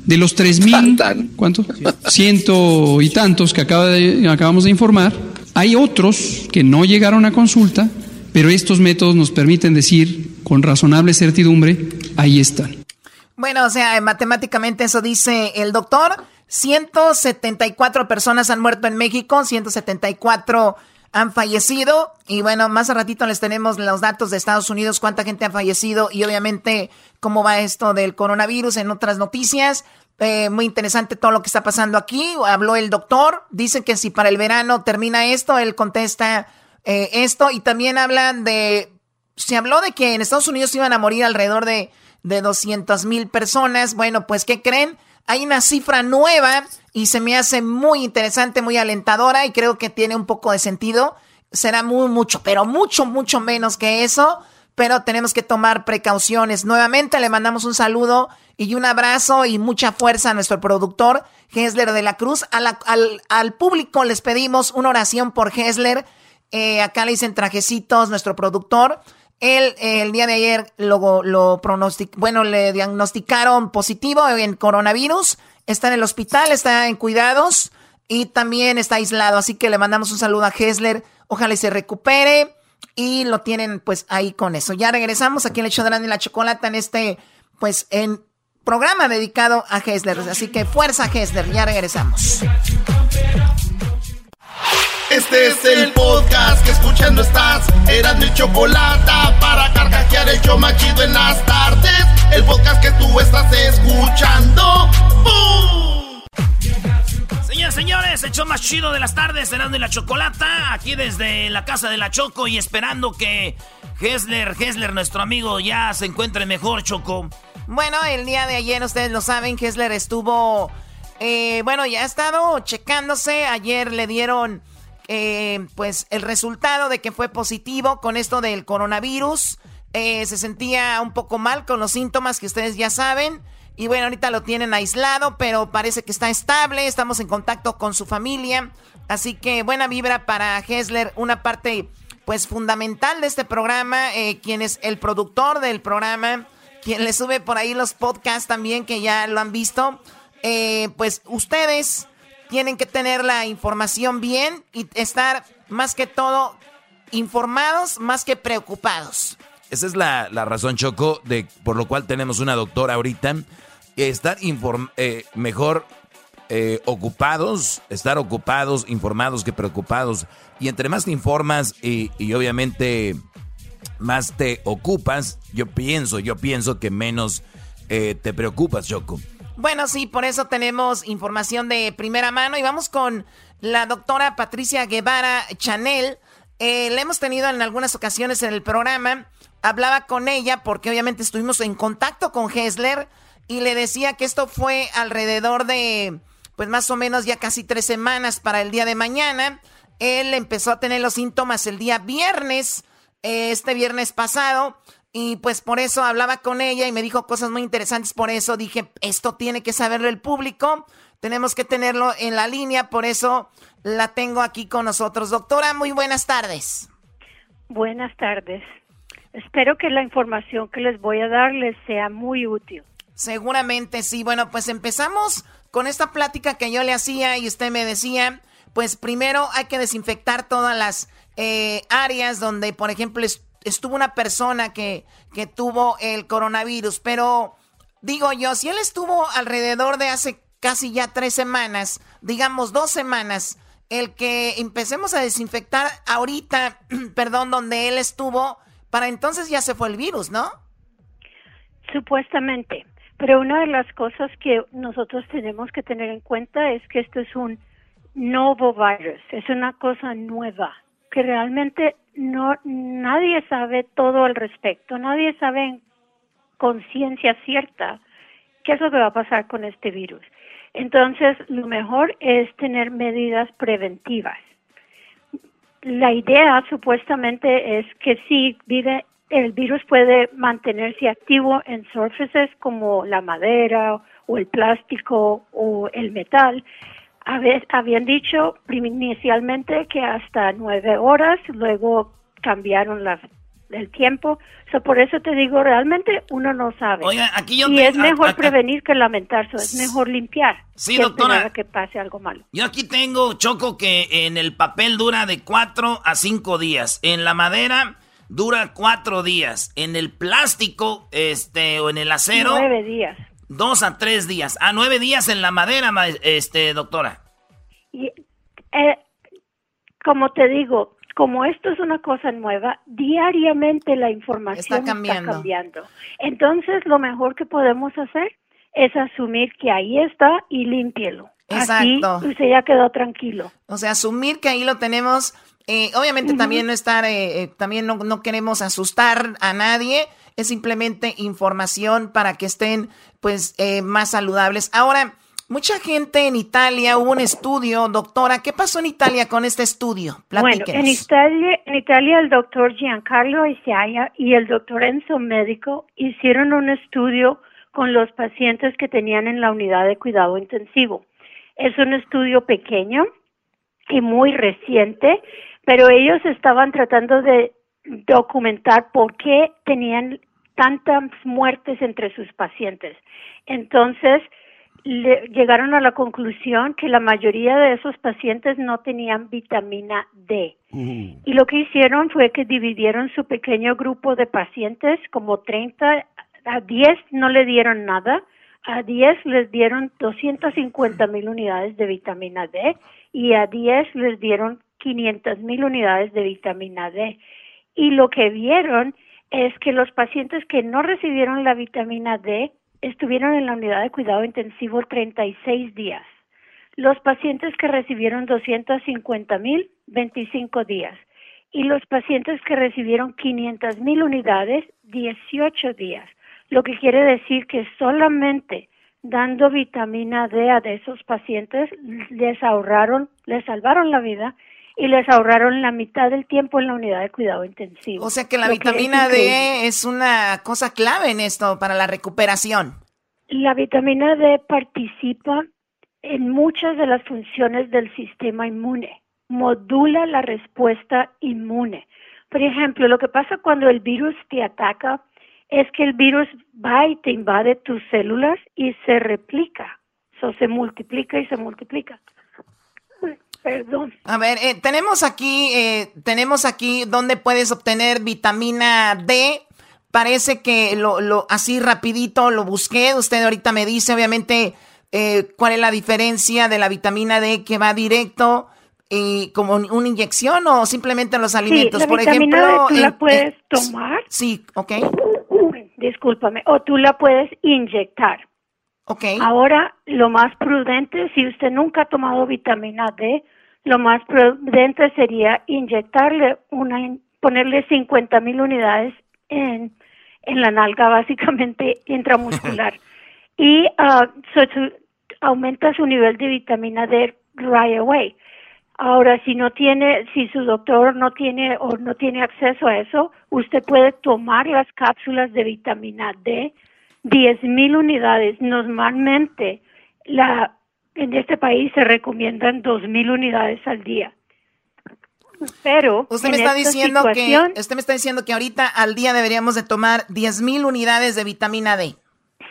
De los 3.000, ¿cuánto? Ciento y tantos que acaba de, acabamos de informar, hay otros que no llegaron a consulta, pero estos métodos nos permiten decir con razonable certidumbre, ahí están. Bueno, o sea, matemáticamente eso dice el doctor. 174 personas han muerto en México, 174 han fallecido. Y bueno, más a ratito les tenemos los datos de Estados Unidos, cuánta gente ha fallecido y obviamente cómo va esto del coronavirus en otras noticias. Eh, muy interesante todo lo que está pasando aquí. Habló el doctor, dice que si para el verano termina esto, él contesta eh, esto y también hablan de, se habló de que en Estados Unidos iban a morir alrededor de, de 200 mil personas. Bueno, pues ¿qué creen? Hay una cifra nueva y se me hace muy interesante, muy alentadora y creo que tiene un poco de sentido. Será muy mucho, pero mucho, mucho menos que eso, pero tenemos que tomar precauciones. Nuevamente le mandamos un saludo y un abrazo y mucha fuerza a nuestro productor, Hesler de la Cruz. al, público les pedimos una oración por Hesler. Eh, acá le dicen trajecitos, nuestro productor. Él el día de ayer lo, lo bueno, le diagnosticaron positivo en coronavirus está en el hospital, está en cuidados y también está aislado. Así que le mandamos un saludo a Hessler. Ojalá se recupere y lo tienen pues ahí con eso. Ya regresamos aquí en el show de la chocolata en este pues en programa dedicado a Hessler. Así que fuerza Hessler, ya regresamos. Este es el podcast que escuchando estás. Eran mi chocolate para carcajear el show machido en las tardes. El podcast que tú estás escuchando. ¡Bum! Señoras, señores, el show más chido de las tardes, cenando en la chocolata. Aquí desde la casa de la Choco y esperando que Hessler, Hessler, nuestro amigo, ya se encuentre mejor, Choco. Bueno, el día de ayer, ustedes lo saben, Hessler estuvo. Eh, bueno, ya ha estado checándose. Ayer le dieron eh, pues el resultado de que fue positivo con esto del coronavirus. Eh, se sentía un poco mal con los síntomas que ustedes ya saben. Y bueno, ahorita lo tienen aislado, pero parece que está estable. Estamos en contacto con su familia. Así que buena vibra para Hessler, una parte pues fundamental de este programa, eh, quien es el productor del programa, quien le sube por ahí los podcasts también, que ya lo han visto. Eh, pues ustedes tienen que tener la información bien y estar más que todo informados, más que preocupados. Esa es la, razón, Choco, de por lo cual tenemos una doctora ahorita. Estar eh, mejor eh, ocupados, estar ocupados, informados que preocupados. Y entre más te informas y, obviamente más te ocupas, yo pienso, yo pienso que menos eh, te preocupas, Choco. Bueno, sí, por eso tenemos información de primera mano y vamos con la doctora Patricia Guevara Chanel. Eh, la hemos tenido en algunas ocasiones en el programa. Hablaba con ella porque obviamente estuvimos en contacto con Hessler y le decía que esto fue alrededor de, pues más o menos ya casi tres semanas para el día de mañana. Él empezó a tener los síntomas el día viernes, eh, este viernes pasado. Y pues por eso hablaba con ella y me dijo cosas muy interesantes. Por eso dije, esto tiene que saberlo el público. Tenemos que tenerlo en la línea. Por eso la tengo aquí con nosotros. Doctora, muy buenas tardes. Buenas tardes. Espero que la información que les voy a dar les sea muy útil. Seguramente sí. Bueno, pues empezamos con esta plática que yo le hacía y usted me decía, pues primero hay que desinfectar todas las eh, áreas donde, por ejemplo, estuvo una persona que, que tuvo el coronavirus, pero digo yo, si él estuvo alrededor de hace casi ya tres semanas, digamos dos semanas, el que empecemos a desinfectar ahorita, perdón, donde él estuvo, para entonces ya se fue el virus, ¿no? Supuestamente. Pero una de las cosas que nosotros tenemos que tener en cuenta es que esto es un nuevo virus, es una cosa nueva, que realmente no nadie sabe todo al respecto, nadie sabe en conciencia cierta qué es lo que va a pasar con este virus. Entonces, lo mejor es tener medidas preventivas. La idea supuestamente es que si vive el virus puede mantenerse activo en surfaces como la madera o el plástico o el metal habían dicho inicialmente que hasta nueve horas, luego cambiaron la, el tiempo. por eso te digo, realmente uno no sabe. y es mejor prevenir que lamentar, es mejor limpiar. Sí, que doctora. que pase algo malo. Yo aquí tengo, Choco, que en el papel dura de cuatro a cinco días. En la madera dura cuatro días. En el plástico, este, o en el acero. Nueve días. Dos a tres días. A nueve días en la madera, este, doctora. Y, eh, como te digo, como esto es una cosa nueva, diariamente la información está cambiando. Entonces, lo mejor que podemos hacer es asumir que ahí está y límpielo. Exacto. Así usted ya quedó tranquilo. O sea, asumir que ahí lo tenemos. Eh, obviamente también no estar, eh, también no, no, queremos asustar a nadie. Es simplemente información para que estén, pues, más saludables. Ahora, Mucha gente en Italia, hubo un estudio, doctora, ¿qué pasó en Italia con este estudio? Bueno, en Italia, en Italia el doctor Giancarlo Isiaya y el doctor Enzo Médico hicieron un estudio con los pacientes que tenían en la unidad de cuidado intensivo. Es un estudio pequeño y muy reciente, pero ellos estaban tratando de documentar por qué tenían tantas muertes entre sus pacientes. Entonces, llegaron a la conclusión que la mayoría de esos pacientes no tenían vitamina D. Y lo que hicieron fue que dividieron su pequeño grupo de pacientes, como 30, a 10 no le dieron nada, a 10 les dieron 250 mil unidades de vitamina D y a 10 les dieron 500 mil unidades de vitamina D. Y lo que vieron es que los pacientes que no recibieron la vitamina D estuvieron en la unidad de cuidado intensivo 36 días. Los pacientes que recibieron 250 mil, 25 días. Y los pacientes que recibieron 500 mil unidades, 18 días. Lo que quiere decir que solamente dando vitamina D a esos pacientes les ahorraron, les salvaron la vida y les ahorraron la mitad del tiempo en la unidad de cuidado intensivo. O sea que la vitamina D es una cosa clave en esto para la recuperación. La vitamina D participa en muchas de las funciones del sistema inmune, modula la respuesta inmune. Por ejemplo, lo que pasa cuando el virus te ataca es que el virus va y te invade tus células y se replica. So, se multiplica y se multiplica. Perdón. A ver, eh, tenemos aquí, eh, tenemos aquí donde puedes obtener vitamina D. Parece que lo, lo así rapidito lo busqué. Usted ahorita me dice, obviamente, eh, cuál es la diferencia de la vitamina D que va directo y como una inyección o simplemente en los alimentos. la Por vitamina ejemplo, D tú la en- puedes tomar. Sí, ok. Discúlpame. O tú la puedes inyectar. Ok. Ahora, lo más prudente, si usted nunca ha tomado vitamina D, lo más prudente sería inyectarle una, ponerle 50 mil unidades en, en la nalga, básicamente intramuscular. y tú- aumenta su nivel de vitamina D right away. Ahora, si no tiene, si su doctor no tiene o no tiene acceso a eso, usted puede tomar las cápsulas de vitamina D, 10 mil unidades. Normalmente, la, en este país se recomiendan 2 mil unidades al día. Pero Usted me está diciendo que usted me está diciendo que ahorita al día deberíamos de tomar 10.000 unidades de vitamina D.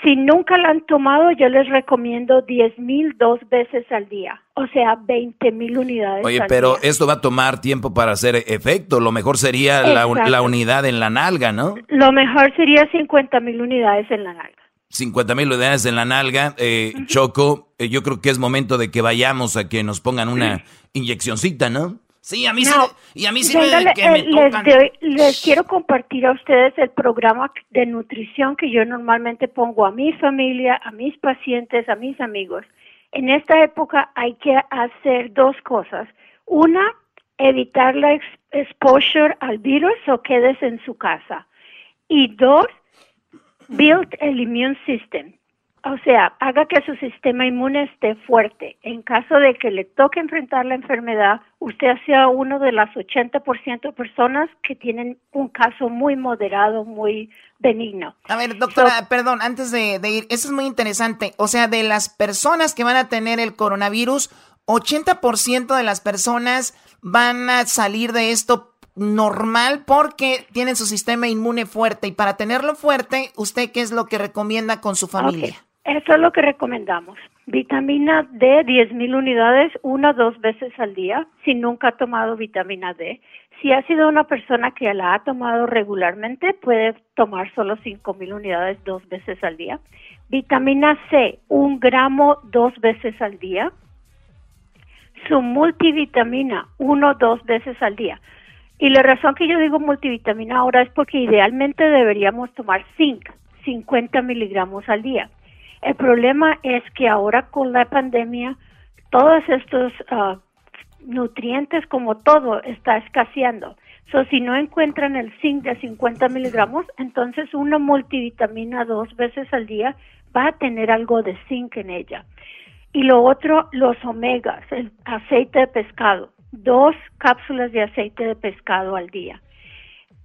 si nunca la han tomado, yo les recomiendo 10 mil dos veces al día, o sea, 20 mil unidades Oye, al pero día. esto va a tomar tiempo para hacer efecto. Lo mejor sería la, unidad en la nalga, ¿no? Lo mejor sería 50 mil unidades en la nalga. 50 mil unidades en la nalga. Eh, Choco, eh, yo creo que es momento de que vayamos a que nos pongan una inyeccioncita, ¿no? Sí, a mí No, sí, y a mí sí Véngale, me, que me eh, les, tocan. doy- les quiero compartir a ustedes el programa de nutrición que yo normalmente pongo a mi familia, a mis pacientes, a mis amigos. En esta época hay que hacer dos cosas. Una, evitar la ex- exposure al virus o quedes en su casa. Y dos, build el immune system. O sea, haga que su sistema inmune esté fuerte. En caso de que le toque enfrentar la enfermedad, usted sea uno de las 80% de personas que tienen un caso muy moderado, muy benigno. A ver, doctora, perdón, antes de, de ir, eso es muy interesante. O sea, de las personas que van a tener el coronavirus, 80% de las personas van a salir de esto normal porque tienen su sistema inmune fuerte. Y para tenerlo fuerte, ¿usted qué es lo que recomienda con su familia? Ok, Eso es lo que recomendamos. Vitamina D, 10 mil unidades, una o dos veces al día, si nunca ha tomado vitamina D. Si ha sido una persona que la ha tomado regularmente, puede tomar solo 5 mil unidades dos veces al día. Vitamina C, un gramo dos veces al día. Su multivitamina, uno o dos veces al día. Y la razón que yo digo multivitamina ahora es porque idealmente deberíamos tomar zinc, 50 miligramos al día. El problema es que ahora con la pandemia, todos estos ah, nutrientes, como todo, está escaseando. So, si no encuentran el zinc de 50 miligramos, entonces una multivitamina dos veces al día va a tener algo de zinc en ella. Y lo otro, los omegas, el aceite de pescado, dos cápsulas de aceite de pescado al día.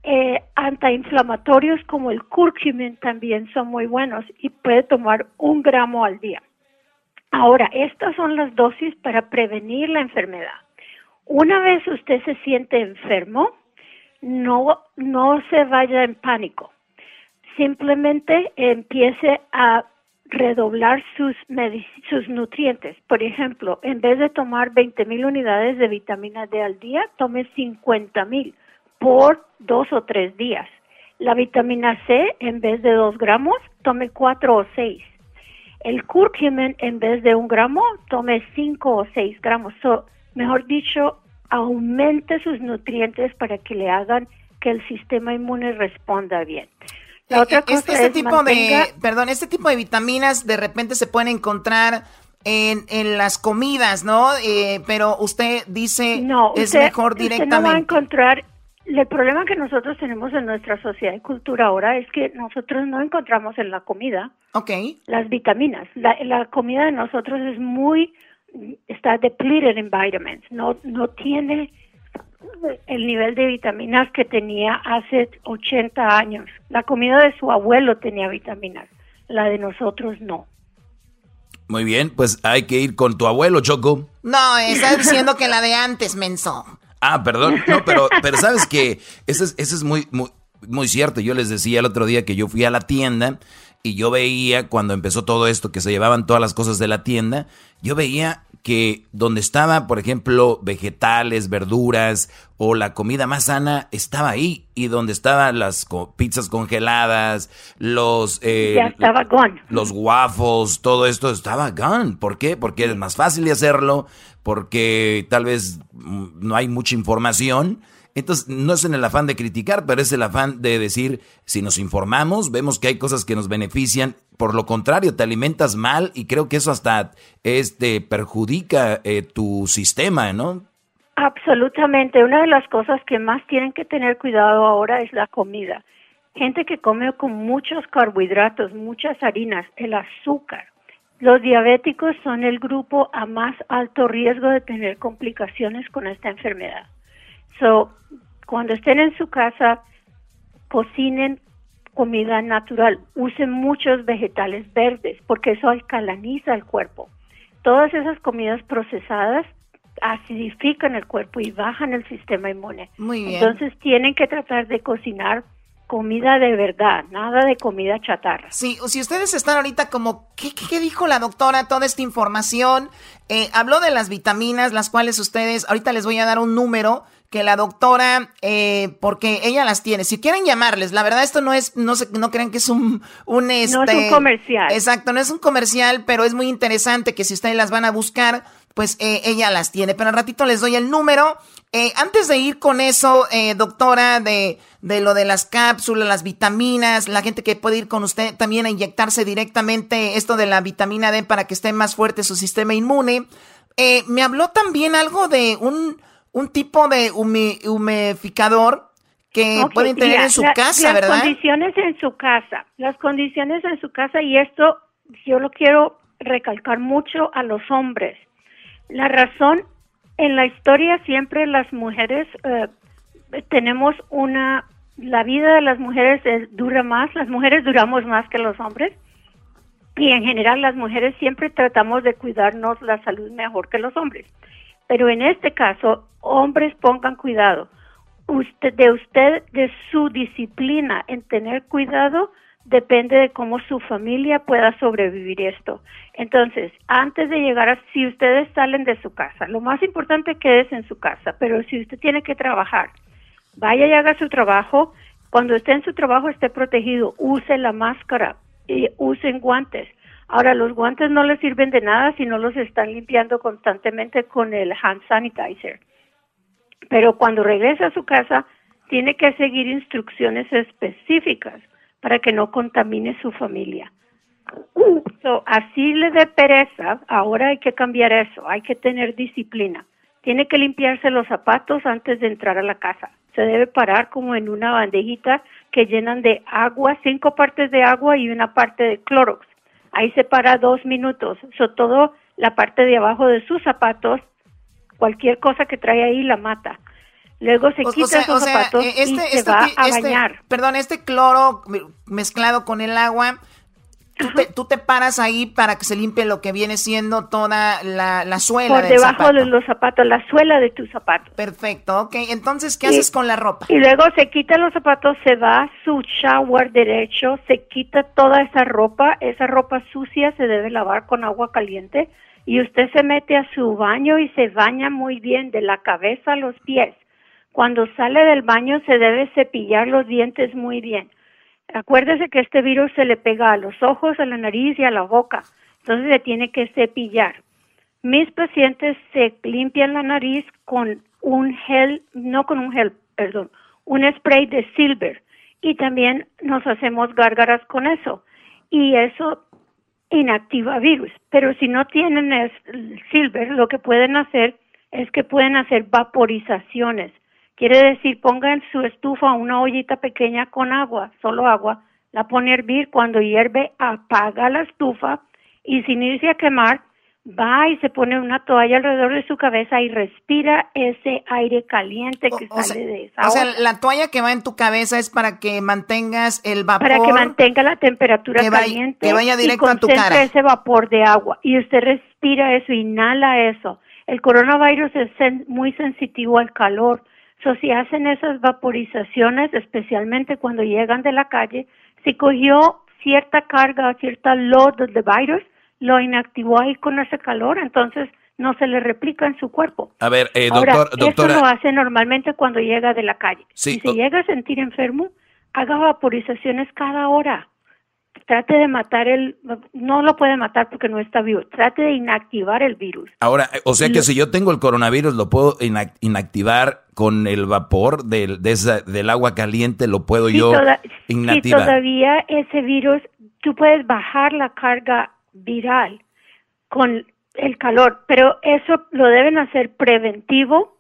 Eh, antiinflamatorios como el curcumin también son muy buenos y puede tomar un gramo al día. Ahora, estas son las dosis para prevenir la enfermedad. Una vez usted se siente enfermo, no, no se vaya en pánico. Simplemente empiece a redoblar sus, sus nutrientes. Por ejemplo, en vez de tomar 20 mil unidades de vitamina D al día, tome 50 mil por dos o tres días. La vitamina C, en vez de dos gramos, tome cuatro o seis. El curcumin, en vez de un gramo, tome cinco o seis gramos. So, mejor dicho, aumente sus nutrientes para que le hagan que el sistema inmune responda bien. La otra Este, cosa este es tipo mantenga- de, perdón, este tipo de vitaminas de repente se pueden encontrar en, en las comidas, ¿no? Eh, pero usted dice No, es mejor usted no va a directamente. encontrar. El problema que nosotros tenemos en nuestra sociedad y cultura ahora es que nosotros no encontramos en la comida las vitaminas. La, la comida de nosotros es muy está depleted en vitamins. No no tiene el nivel de vitaminas que tenía hace 80 años. La comida de su abuelo tenía vitaminas. la de nosotros no. Muy bien, pues hay que ir con tu abuelo, Choco. No, está diciendo que la de antes, menso. Ah, perdón, no, pero, pero sabes que eso es, eso es muy, muy, muy cierto. Yo les decía el otro día que yo fui a la tienda y yo veía cuando empezó todo esto, que se llevaban todas las cosas de la tienda, yo veía que donde estaba, por ejemplo, vegetales, verduras o la comida más sana, estaba ahí. Y donde estaban las pizzas congeladas, los... Eh, ya estaba gone. Los waffles, todo esto estaba gone. ¿Por qué? Porque es más fácil de hacerlo, porque tal vez mm, no hay mucha información entonces, no es en el afán de criticar, pero es el afán de decir, si nos informamos, vemos que hay cosas que nos benefician, por lo contrario, te alimentas mal y creo que eso hasta este, perjudica eh, tu sistema, ¿no? Absolutamente. Una de las cosas que más tienen que tener cuidado ahora es la comida. Gente que come con muchos carbohidratos, muchas harinas, el azúcar. Los diabéticos son el grupo a más alto riesgo de tener complicaciones con esta enfermedad. So, cuando estén en su casa, cocinen comida natural, usen muchos vegetales verdes, porque eso alcalaniza el cuerpo. Todas esas comidas procesadas acidifican el cuerpo y bajan el sistema inmune. Muy bien. Entonces tienen que tratar de cocinar comida de verdad, nada de comida chatarra. Sí, si ustedes están ahorita como, ¿qué, qué, dijo la doctora? Toda esta información. Eh, habló de las vitaminas, las cuales ustedes, ahorita les voy a dar un número que la doctora, eh, porque ella las tiene. Si quieren llamarles, la verdad esto no es, no se, no crean que es un, un este, no es un este, comercial. Exacto, no es un comercial, pero es muy interesante que si ustedes las van a buscar, pues eh, ella las tiene. Pero al ratito les doy el número. Eh, antes de ir con eso, doctora, de, de lo de las cápsulas, las vitaminas, la gente que puede ir con usted también a inyectarse directamente esto de la vitamina D para que esté más fuerte su sistema inmune. me habló también algo de un un tipo de humificador que pueden tener en su casa, ¿verdad? Las condiciones en su casa, las condiciones en su casa y esto yo lo quiero recalcar mucho a los hombres. La razón en la historia siempre las mujeres eh, tenemos una la vida de las mujeres dura más, las mujeres duramos más que los hombres y en general las mujeres siempre tratamos de cuidarnos la salud mejor que los hombres. Pero en este caso, hombres pongan cuidado. Usted, de usted, de su disciplina en tener cuidado, depende de cómo su familia pueda sobrevivir esto. Entonces, antes de llegar a, si ustedes salen de su casa, lo más importante que es en su casa, pero si usted tiene que trabajar, vaya y haga su trabajo. Cuando esté en su trabajo, esté protegido, use la máscara, y usen guantes. Ahora, los guantes no les sirven de nada si no los están limpiando constantemente con el hand sanitizer. Pero cuando regrese a su casa, tiene que seguir instrucciones específicas para que no contamine su familia. So, así le dé pereza, ahora hay que cambiar eso, hay que tener disciplina. Tiene que limpiarse los zapatos antes de entrar a la casa. Se debe parar como en una bandejita que llenan de agua, cinco partes de agua y una parte de Clorox ahí se para dos minutos, sobre todo la parte de abajo de sus zapatos, cualquier cosa que trae ahí la mata. Luego se quita sus zapatos y este, se este va a este, bañar. Perdón, este cloro mezclado con el agua Tú te, paras ahí para que se limpie lo que viene siendo toda la, la suela Por debajo de los zapatos, la suela de tu zapato. Perfecto, ok. Entonces, ¿qué haces con la ropa? Y luego se quita los zapatos, se va a su shower derecho, se quita toda esa ropa. Esa ropa sucia se debe lavar con agua caliente. Y usted se mete a su baño y se baña muy bien de la cabeza a los pies. Cuando sale del baño se debe cepillar los dientes muy bien Acuérdese que este virus se le pega a los ojos, a la nariz y a la boca, entonces se tiene que cepillar. Mis pacientes se limpian la nariz con un gel, no con un gel, perdón, un spray de silver y también nos hacemos gárgaras con eso y eso inactiva virus. Pero si no tienen silver, lo que pueden hacer es que pueden hacer vaporizaciones Quiere decir, ponga en su estufa una ollita pequeña con agua, solo agua, la pone a hervir, cuando hierve apaga la estufa y si inicia a quemar, va y se pone una toalla alrededor de su cabeza y respira ese aire caliente que sale de esa O sea, la toalla que va en tu cabeza es para que mantengas el vapor. Para que mantenga la temperatura que vaya, caliente. Que vaya directo y a tu cara. ese vapor de agua. Y usted respira eso, inhala eso. El coronavirus es muy sensitivo al calor. So, si hacen esas vaporizaciones, especialmente cuando llegan de la calle, si cogió cierta carga, cierta load del virus, lo inactivó ahí con ese calor, entonces no se le replica en su cuerpo. A ver, eh, doctor, doctora. Eso lo hace normalmente cuando llega de la calle. si se llega a sentir enfermo, haga vaporizaciones cada hora. Trate de matar el, no lo puede matar porque no está vivo. Trate de inactivar el virus. Ahora, o sea que si yo tengo el coronavirus, lo puedo inactivar con el vapor del, del agua caliente, lo puedo yo inactivar. Si todavía ese virus, tú puedes bajar la carga viral con el calor, pero eso lo deben hacer preventivo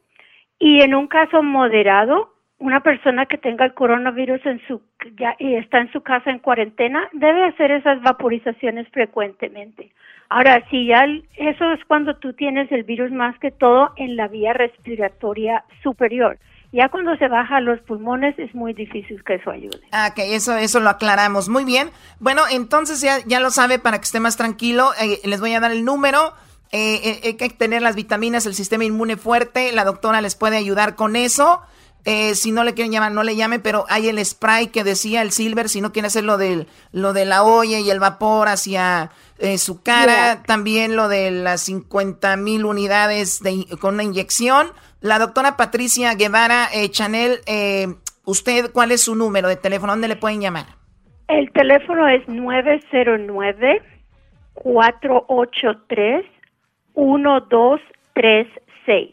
y en un caso moderado, una persona que tenga el coronavirus en su ya y está en su casa en cuarentena debe hacer esas vaporizaciones frecuentemente. Ahora, si ya eso es cuando tú tienes el virus más que todo en la vía respiratoria superior. Ya cuando se baja los pulmones es muy difícil que eso ayude. Ah, ok, eso, eso lo aclaramos. Muy bien. Bueno, entonces ya, ya lo sabe para que esté más tranquilo. Eh, les voy a dar el número. Eh, eh, hay que tener las vitaminas, el sistema inmune fuerte. La doctora les puede ayudar con eso. Si no le quieren llamar, no le llame, pero hay el spray que decía el silver. Si no quiere hacer lo, del, lo de la olla y el vapor hacia su cara. También lo de las 50 mil unidades de, con una inyección. La doctora Patricia Guevara eh, Chanel, eh, ¿usted cuál es su número de teléfono? ¿Dónde le pueden llamar? El teléfono es 909-483-1236.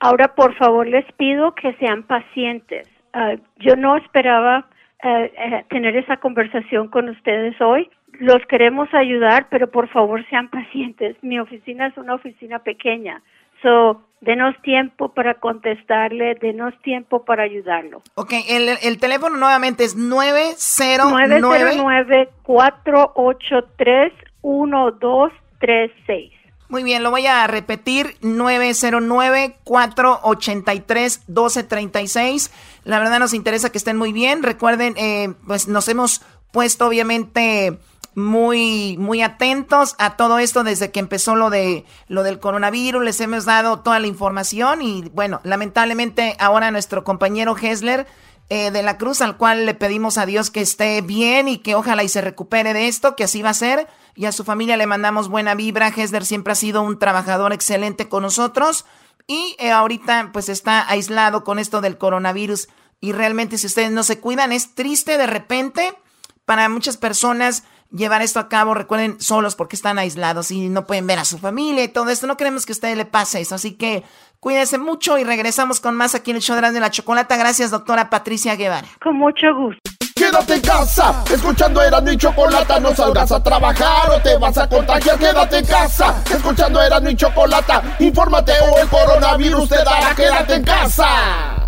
Ahora, por favor, les pido que sean pacientes. Ah, yo no esperaba eh, eh, tener esa conversación con ustedes hoy. Los queremos ayudar, pero por favor sean pacientes. Mi oficina es una oficina pequeña. So, denos tiempo para contestarle, denos tiempo para ayudarlo. Ok, el, el teléfono nuevamente es 909 483 1236 Muy bien, lo voy a repetir, 909-483-1236. La verdad nos interesa que estén muy bien. Recuerden, eh, pues nos hemos puesto obviamente muy, muy atentos a todo esto desde que empezó lo de lo del coronavirus. Les hemos dado toda la información y bueno, lamentablemente ahora nuestro compañero Hessler eh, de la Cruz, al cual le pedimos a Dios que esté bien y que ojalá y se recupere de esto, que así va a ser. Y a su familia le mandamos buena vibra. Hessler siempre ha sido un trabajador excelente con nosotros y eh, ahorita pues está aislado con esto del coronavirus. Y realmente si ustedes no se cuidan, es triste de repente para muchas personas llevar esto a cabo, recuerden, solos porque están aislados y no pueden ver a su familia y todo esto. No queremos que a usted le pase eso, así que cuídense mucho y regresamos con más aquí en el show de la chocolata. Gracias, doctora Patricia Guevara. Con mucho gusto. Quédate en casa, escuchando Erasmo y Chocolata, no salgas a trabajar o te vas a contagiar. Quédate en casa, escuchando Erasmo y Chocolata, infórmate o el coronavirus te dará. Quédate en casa.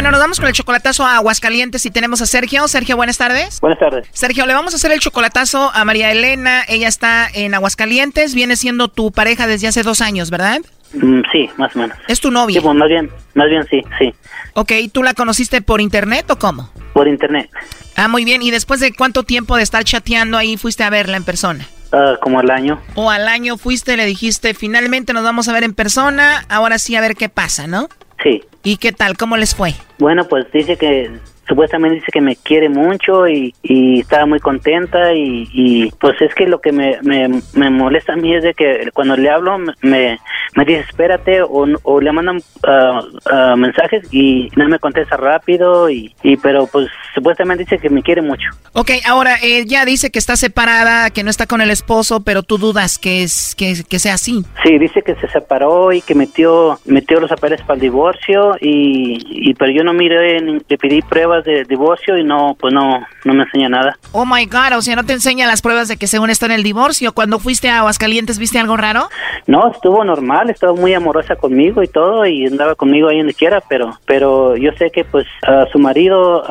Bueno, nos vamos con el chocolatazo a Aguascalientes y tenemos a Sergio. Sergio, buenas tardes. Buenas tardes. Sergio, le vamos a hacer el chocolatazo a María Elena. Ella está en Aguascalientes, viene siendo tu pareja desde hace dos años, ¿verdad? Mm, sí, más o menos. ¿Es tu novia? Sí, pues, más bien, más bien sí, sí. Ok, ¿tú la conociste por internet o cómo? Por internet. Ah, muy bien. ¿Y después de cuánto tiempo de estar chateando ahí fuiste a verla en persona? Uh, como al año. O al año fuiste, le dijiste, finalmente nos vamos a ver en persona, ahora sí a ver qué pasa, ¿no? Sí. ¿Y qué tal? ¿Cómo les fue? Bueno, pues dice que supuestamente dice que me quiere mucho y, y estaba muy contenta y, y, pues es que lo que me, me, me, molesta a mí es de que cuando le hablo me, me dice espérate o, o le mandan ah, ah, mensajes y no me contesta rápido y, y pero pues supuestamente dice que me quiere mucho. Ok, ahora ella dice que está separada, que no está con el esposo, pero tú dudas que es que, que sea así. Sí, dice que se separó y que metió metió los papeles para el divorcio y, y pero yo no miré, le pedí pruebas de divorcio y no pues no no me enseña nada. Oh my god, o sea, no te enseña las pruebas de que según está en el divorcio. Cuando fuiste a Aguascalientes, ¿viste algo raro? No, estuvo normal, estuvo muy amorosa conmigo y todo y andaba conmigo ahí donde quiera, pero pero yo sé que pues su marido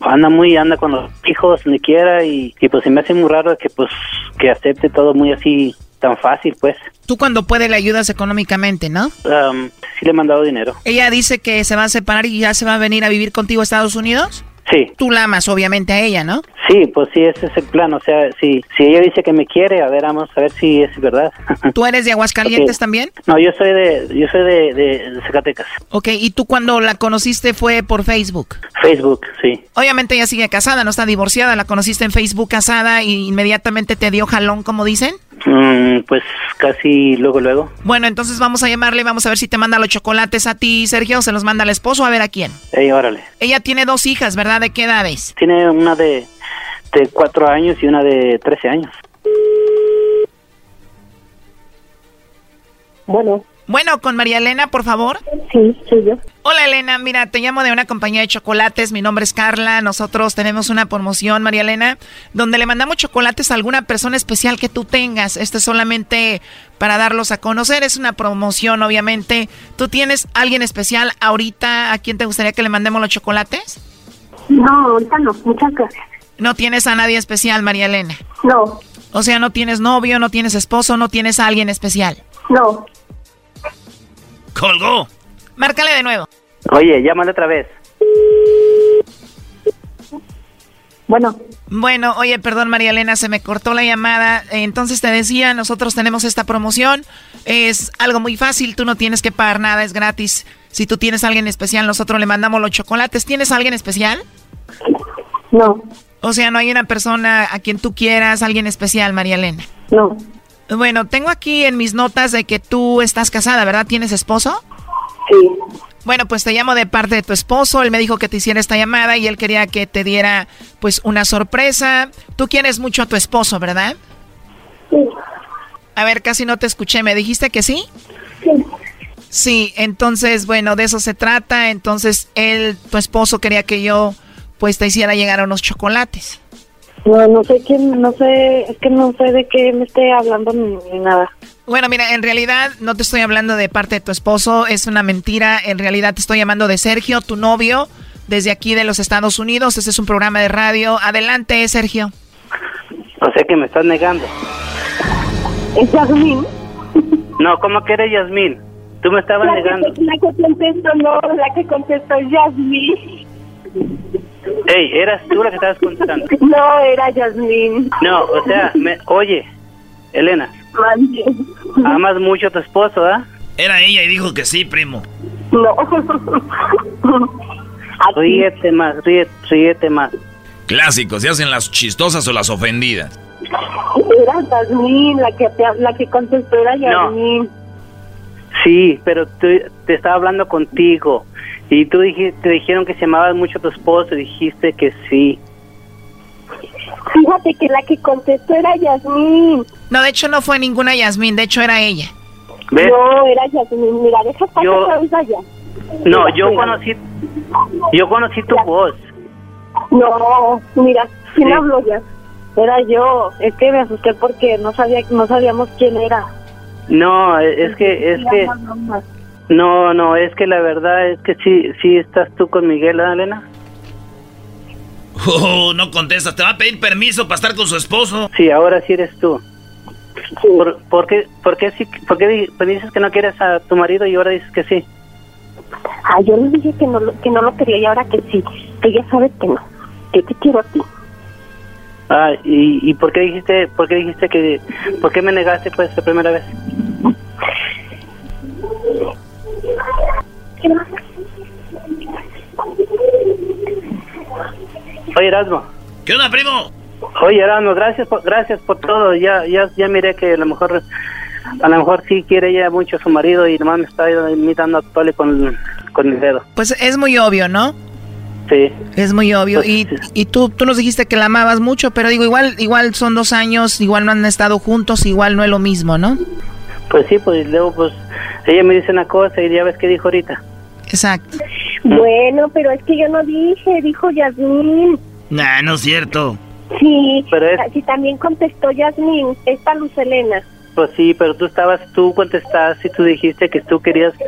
anda muy anda con los hijos donde quiera y, y pues se me hace muy raro que pues que acepte todo muy así tan fácil, pues. Tú cuando puede le ayudas económicamente, ¿no? sí le he mandado dinero. Ella dice que se va a separar y ya se va a venir a vivir contigo a Estados Unidos. Sí. Tú la amas obviamente a ella, ¿no? Sí, pues sí, ese es el plan. O sea, si, si ella dice que me quiere, a ver, vamos a ver si es verdad. ¿Tú eres de Aguascalientes también? No, yo soy de, yo soy de, de, Zacatecas. Ok, ¿y tú cuando la conociste fue por Facebook? Facebook, sí. Obviamente ella sigue casada, no está divorciada, la conociste en Facebook casada y inmediatamente te dio jalón, como dicen. Mm, pues casi luego, luego. Bueno, entonces vamos a llamarle, vamos a ver si te manda los chocolates a ti, Sergio, o se los manda al esposo, a ver a quién. Ey, órale. Ella tiene dos hijas, ¿verdad? ¿De qué edades? Tiene una de, de cuatro años y una de trece años. Bueno. Bueno, con María Elena, por favor. Sí, soy yo. Hola Elena, mira, te llamo de una compañía de chocolates, mi nombre es Carla, nosotros tenemos una promoción, María Elena, donde le mandamos chocolates a alguna persona especial que tú tengas. Este es solamente para darlos a conocer, es una promoción obviamente. ¿Tú tienes alguien especial ahorita a quien te gustaría que le mandemos los chocolates? No, ahorita no, muchas gracias. ¿No tienes a nadie especial, María Elena? No. O sea, no tienes novio, no tienes esposo, no tienes a alguien especial. No. Colgó. Márcale de nuevo. Oye, llámale otra vez. Bueno. Bueno, oye, perdón María Elena, se me cortó la llamada. Entonces te decía, nosotros tenemos esta promoción. Es algo muy fácil, tú no tienes que pagar nada, es gratis. Si tú tienes a alguien especial, nosotros le mandamos los chocolates. ¿Tienes a alguien especial? No. O sea, no hay una persona a quien tú quieras, alguien especial, María Elena. No. Bueno, tengo aquí en mis notas de que tú estás casada, ¿verdad? ¿Tienes esposo? Sí. Bueno, pues te llamo de parte de tu esposo. Él me dijo que te hiciera esta llamada y él quería que te diera pues una sorpresa. Tú quieres mucho a tu esposo, ¿verdad? Sí. A ver, casi no te escuché. ¿Me dijiste que sí? Sí. Sí, entonces, bueno, de eso se trata. Entonces, él, tu esposo, quería que yo pues te hiciera llegar unos chocolates. No, no sé quién, no sé, es que no sé de qué me esté hablando ni, nada. Bueno, mira, en realidad no te estoy hablando de parte de tu esposo, es una mentira. En realidad te estoy llamando de Sergio, tu novio, desde aquí de los Estados Unidos. Este es un programa de radio. Adelante, Sergio. O sea que me estás negando. ¿Es Yasmín? No, ¿cómo que eres Yasmín? Tú me estabas negando. la que contestó, no, la que contestó es Yasmín. Ey, eras tú la que estabas contestando. No, era Yasmín. No, o sea, me, oye, Elena. Amas mucho a tu esposo, ¿ah? Era ella y dijo que sí, primo. No. ríete más, ríete, ríete más. Clásico, ¿se hacen las chistosas o las ofendidas? Era Yasmín, la que, te, la que contestó era Yasmín. Sí, pero te estaba hablando contigo. Y tú dijiste, te dijeron que se amabas mucho a tu esposo y dijiste que sí. Fíjate que la que contestó era Yasmín. No, de hecho no fue ninguna Yasmín, de hecho era ella. No, era Yasmín. Mira, deja estar yo... allá. No, yo conocí, yo conocí tu voz. No, mira, ¿quién sí. habló ya? Era yo. Es que me asusté porque no sabía, no sabíamos quién era. No, es que, es que. No, no, es que la verdad es que sí, sí estás tú con Miguel, ¿eh, Elena? Oh, no contestas, te va a pedir permiso para estar con su esposo. Sí, ahora sí eres tú. ¿Por, por qué, por qué, sí, por qué dices que no quieres a tu marido y ahora dices que sí? Ah, yo le dije que no, que no lo quería y ahora que sí. Que ya sabes que no, que te quiero a ti. Ah, ¿y, y por qué dijiste, por qué dijiste que, por qué me negaste pues la primera vez? Oye, Erasmo. ¿Qué onda, primo? Oye, Erasmo, gracias por, gracias por todo. Ya, ya, ya miré que a lo mejor a lo mejor sí quiere ella mucho a su marido y nomás me está imitando a tole con, con el dedo. Pues es muy obvio, ¿no? Sí. Es muy obvio. Pues y, y tú, tú nos dijiste que la amabas mucho, pero digo, igual, igual son dos años, igual no han estado juntos, igual no es lo mismo, ¿no? Pues sí, pues luego pues ella me dice una cosa y ya ves qué dijo ahorita. Exacto. Bueno, pero es que yo no dije, dijo Yasmín. Nah, no es cierto. Sí, pero sí también contestó Yasmín, esta Luz Elena. Pues sí, pero tú estabas, tú contestaste y tú dijiste que tú querías, que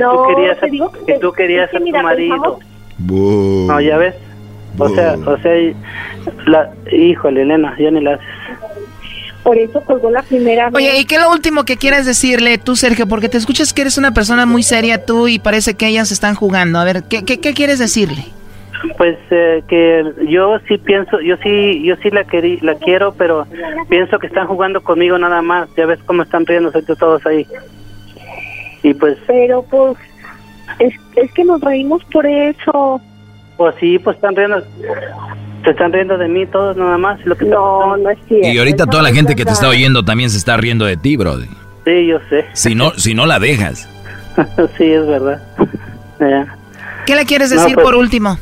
no, tú querías, que, que, tú querías a tu marido. No, ya ves. O sea, o sea, la, híjole, Elena, ya ni la haces. Por eso colgó la primera vez. Oye, ¿y qué es lo último que quieres decirle tú, Sergio? Porque te escuchas que eres una persona muy seria tú y parece que ellas están jugando. A ver, ¿qué, qué, qué quieres decirle? Pues eh, que yo sí pienso, yo sí, yo sí la querí, la quiero, pero pienso que están jugando conmigo nada más. Ya ves cómo están riéndose todos ahí. Y pues. Pero pues es, es que nos reímos por eso. Pues sí, pues están riendo. Se están riendo de mí todos nada más. Lo que no, no es cierto. Y ahorita toda la gente que te está oyendo también se está riendo de ti, Brody. Sí, yo sé. Si no, si no la dejas. sí, es verdad. ¿Qué le quieres decir pues, por último?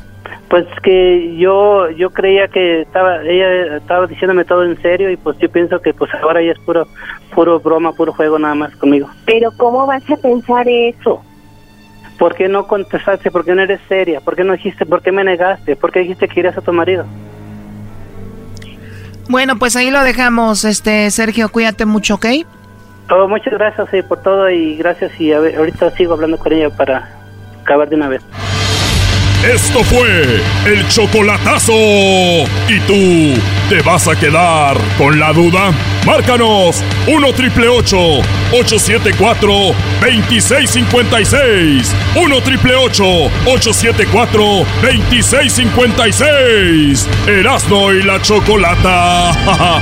Pues que yo yo creía que estaba ella estaba diciéndome todo en serio y pues yo pienso que pues ahora ya es puro puro broma, puro juego nada más conmigo. Pero ¿cómo vas a pensar eso? ¿Por qué no contestaste? ¿Por qué no eres seria? ¿Por qué no dijiste? ¿Por qué me negaste? ¿Por qué dijiste que irías a tu marido? Bueno, pues ahí lo dejamos, este Sergio, cuídate mucho, ¿ok? Oh, muchas gracias sí, por todo y gracias y a ver, ahorita sigo hablando con ella para acabar de una vez. Esto fue el chocolatazo. ¿Y tú te vas a quedar con la duda? Márcanos 1 triple 874 2656. 1 triple 874 2656. Erasno y la chocolata.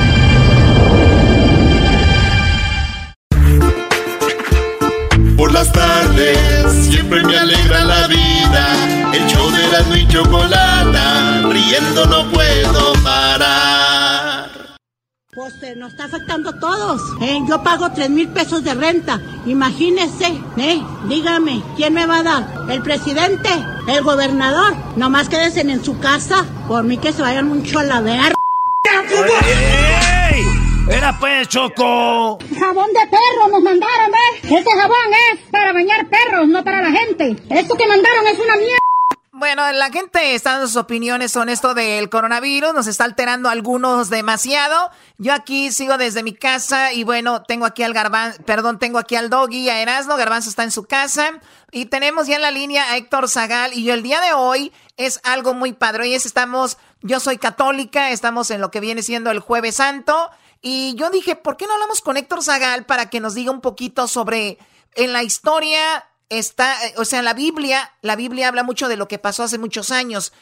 Por las tardes siempre me alegra la vida. La y chocolata, riendo no puedo parar. Pues eh, nos está afectando a todos. ¿eh? Yo pago tres mil pesos de renta. Imagínese, ¿eh? Dígame, ¿quién me va a dar? ¿El presidente? ¿El gobernador? Nomás quédense en su casa. Por mí que se vayan mucho a la ver. ¡Ey! ¡Era pues, Choco! Jabón de perro nos mandaron, ¿ves? Este jabón es para bañar perros, no para la gente. Esto que mandaron es una mierda. Bueno, la gente está dando sus opiniones son esto del coronavirus, nos está alterando algunos demasiado. Yo aquí sigo desde mi casa y bueno, tengo aquí al Garbanzo, perdón, tengo aquí al Doggy, a Erasmo, Garbanzo está en su casa y tenemos ya en la línea a Héctor Zagal y yo el día de hoy es algo muy padre. Hoy estamos, yo soy católica, estamos en lo que viene siendo el Jueves Santo y yo dije, ¿por qué no hablamos con Héctor Zagal para que nos diga un poquito sobre en la historia está, o sea, la Biblia, la Biblia habla mucho de lo que pasó hace muchos años.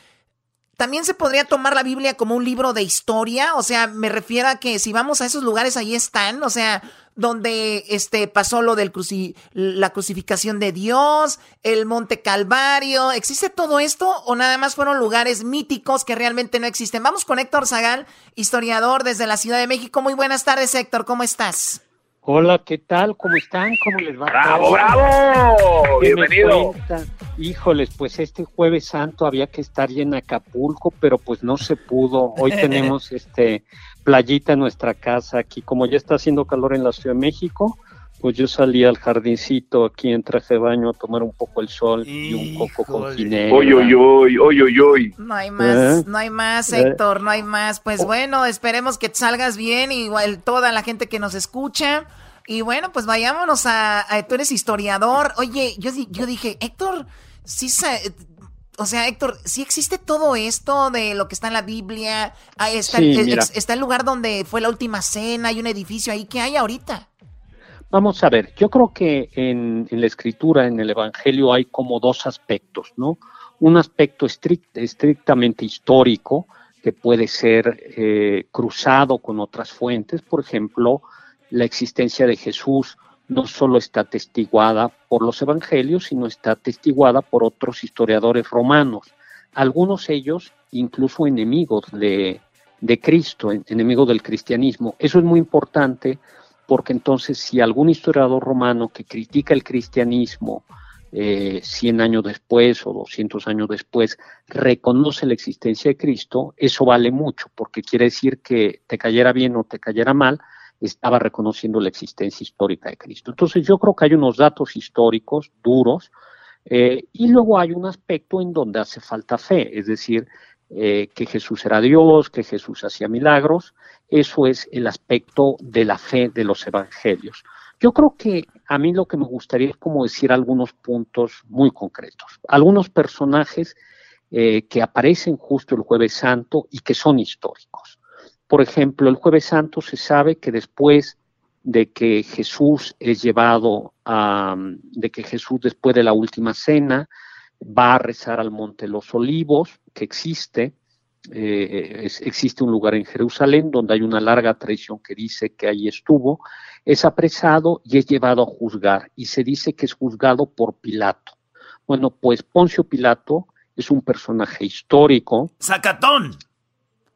También se podría tomar la Biblia como un libro de historia, o sea, me refiero a que si vamos a esos lugares ahí están, o sea, donde este pasó lo del cruci la crucificación de Dios, el Monte Calvario, ¿existe todo esto o nada más fueron lugares míticos que realmente no existen? Vamos con Héctor Zagal, historiador desde la Ciudad de México. Muy buenas tardes, Héctor, ¿cómo estás? Hola, ¿qué tal? ¿Cómo están? ¿Cómo les va? ¡Bravo, bravo! Bienvenido. Híjoles, pues este jueves santo había que estar ya en Acapulco, pero pues no se pudo. Hoy tenemos este playita en nuestra casa aquí. Como ya está haciendo calor en la Ciudad de México, pues yo salí al jardincito aquí en traje de baño a tomar un poco el sol y un coco con ginebra. Oy, oy, oy, oy, oy, oy. No hay más, ¿Eh? no hay más, ¿Eh? Héctor, no hay más. Pues bueno, esperemos que salgas bien, igual toda la gente que nos escucha. Y bueno, pues vayámonos a, a- tú eres historiador. Oye, yo, yo dije, Héctor, sí, sa- o sea, Héctor, sí existe todo esto de lo que está en la Biblia. Ahí está, Sí, ex- está el lugar donde fue la última cena, hay un edificio ahí. ¿Qué hay ahorita? Vamos a ver, yo creo que en, en la escritura, en el Evangelio, hay como dos aspectos, ¿no? Un aspecto estric- estrictamente histórico, que puede ser eh, cruzado con otras fuentes, por ejemplo, la existencia de Jesús no solo está atestiguada por los evangelios, sino está atestiguada por otros historiadores romanos, algunos ellos incluso enemigos de, de Cristo, en- enemigos del cristianismo. Eso es muy importante porque entonces si algún historiador romano que critica el cristianismo eh, 100 años después o 200 años después reconoce la existencia de Cristo, eso vale mucho, porque quiere decir que te cayera bien o te cayera mal, estaba reconociendo la existencia histórica de Cristo. Entonces yo creo que hay unos datos históricos duros eh, y luego hay un aspecto en donde hace falta fe, es decir, eh, que Jesús era Dios, que Jesús hacía milagros, eso es el aspecto de la fe de los evangelios. Yo creo que a mí lo que me gustaría es como decir algunos puntos muy concretos, algunos personajes eh, que aparecen justo el jueves santo y que son históricos. Por ejemplo, el jueves santo se sabe que después de que Jesús es llevado a, de que Jesús después de la última cena va a rezar al Monte los Olivos, que existe, eh, existe un lugar en Jerusalén donde hay una larga tradición que dice que ahí estuvo, es apresado y es llevado a juzgar, y se dice que es juzgado por Pilato. Bueno, pues Poncio Pilato es un personaje histórico. ¡Zacatón!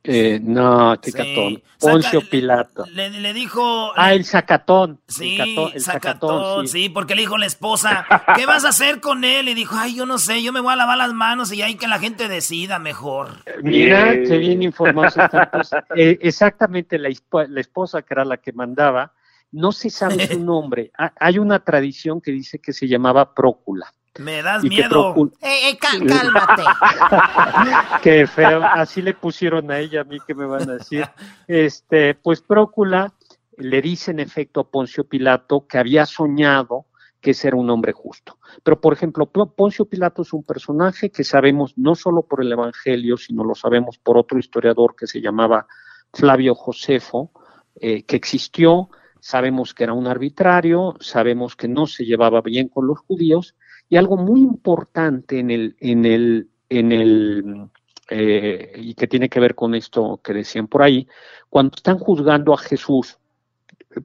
Eh, no, Ticatón. Poncio Pilato. Le, dijo. Ah, el sacatón. Sí, el sacatón, sí. porque le dijo la esposa, ¿qué vas a hacer con él? Y dijo, ay, yo no sé, yo me voy a lavar las manos y hay que la gente decida mejor. Mira, qué bien informado. eh, exactamente la, la esposa que era la que mandaba, no se sabe su nombre. Hay una tradición que dice que se llamaba Prócula. Me das miedo. Eh, eh, cálmate. Qué feo. Así le pusieron a ella, a mí que me van a decir. Este, pues Prócula le dice en efecto a Poncio Pilato que había soñado que ser un hombre justo. Pero, por ejemplo, Poncio Pilato es un personaje que sabemos no solo por el Evangelio, sino lo sabemos por otro historiador que se llamaba Flavio Josefo, eh, que existió, sabemos que era un arbitrario, sabemos que no se llevaba bien con los judíos, y algo muy importante en el, en el, en el, eh, y que tiene que ver con esto que decían por ahí, cuando están juzgando a Jesús,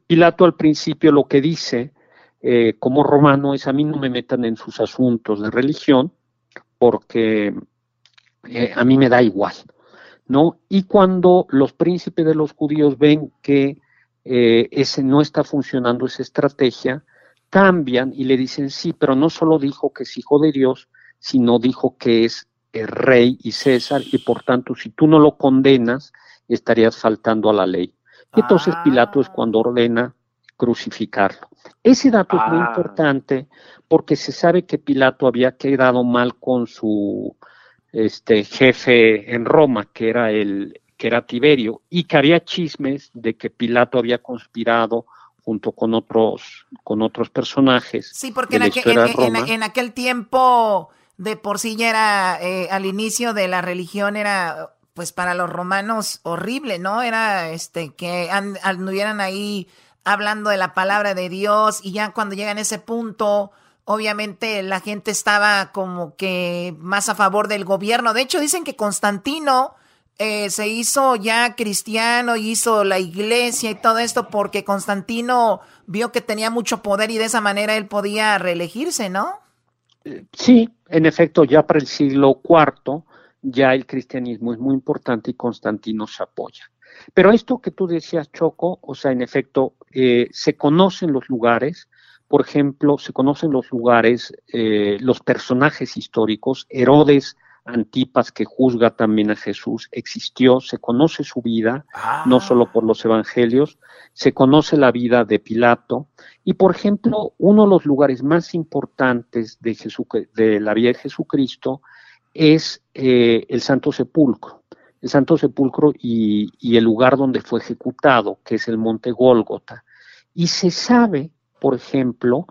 Pilato al principio lo que dice eh, como romano es a mí no me metan en sus asuntos de religión porque eh, a mí me da igual, ¿no? Y cuando los príncipes de los judíos ven que ese no está funcionando esa estrategia, cambian y le dicen sí, pero no solo dijo que es hijo de Dios, sino dijo que es el rey y César, y por tanto, si tú no lo condenas, estarías faltando a la ley. Y entonces Pilato es cuando ordena crucificarlo. Ese dato es muy ah. importante porque se sabe que Pilato había quedado mal con su este jefe en Roma, que era el que era Tiberio, y que había chismes de que Pilato había conspirado junto con otros, con otros personajes. Sí, porque en, aquel, tiempo de por sí ya era, eh, al inicio de la religión era, pues para los romanos horrible, ¿no? Era este que anduvieran ahí hablando de la palabra de Dios y ya cuando llegan a ese punto, obviamente la gente estaba como que más a favor del gobierno. De hecho, dicen que Constantino eh, se hizo ya cristiano, hizo la iglesia y todo esto porque Constantino vio que tenía mucho poder y de esa manera él podía reelegirse, ¿no? Sí, en efecto, ya para el siglo IV ya el cristianismo es muy importante y Constantino se apoya. Pero esto que tú decías, Choco, o sea, en efecto, eh, se conocen los lugares, por ejemplo, se conocen los lugares, eh, los personajes históricos, Herodes Antipas que juzga también a Jesús, existió, se conoce su vida, no ah. solo por los evangelios, se conoce la vida de Pilato, y por ejemplo, uno de los lugares más importantes de, de la vida de Jesucristo es eh, el Santo Sepulcro, el Santo Sepulcro y, y el lugar donde fue ejecutado, que es el Monte Gólgota. Y se sabe, por ejemplo,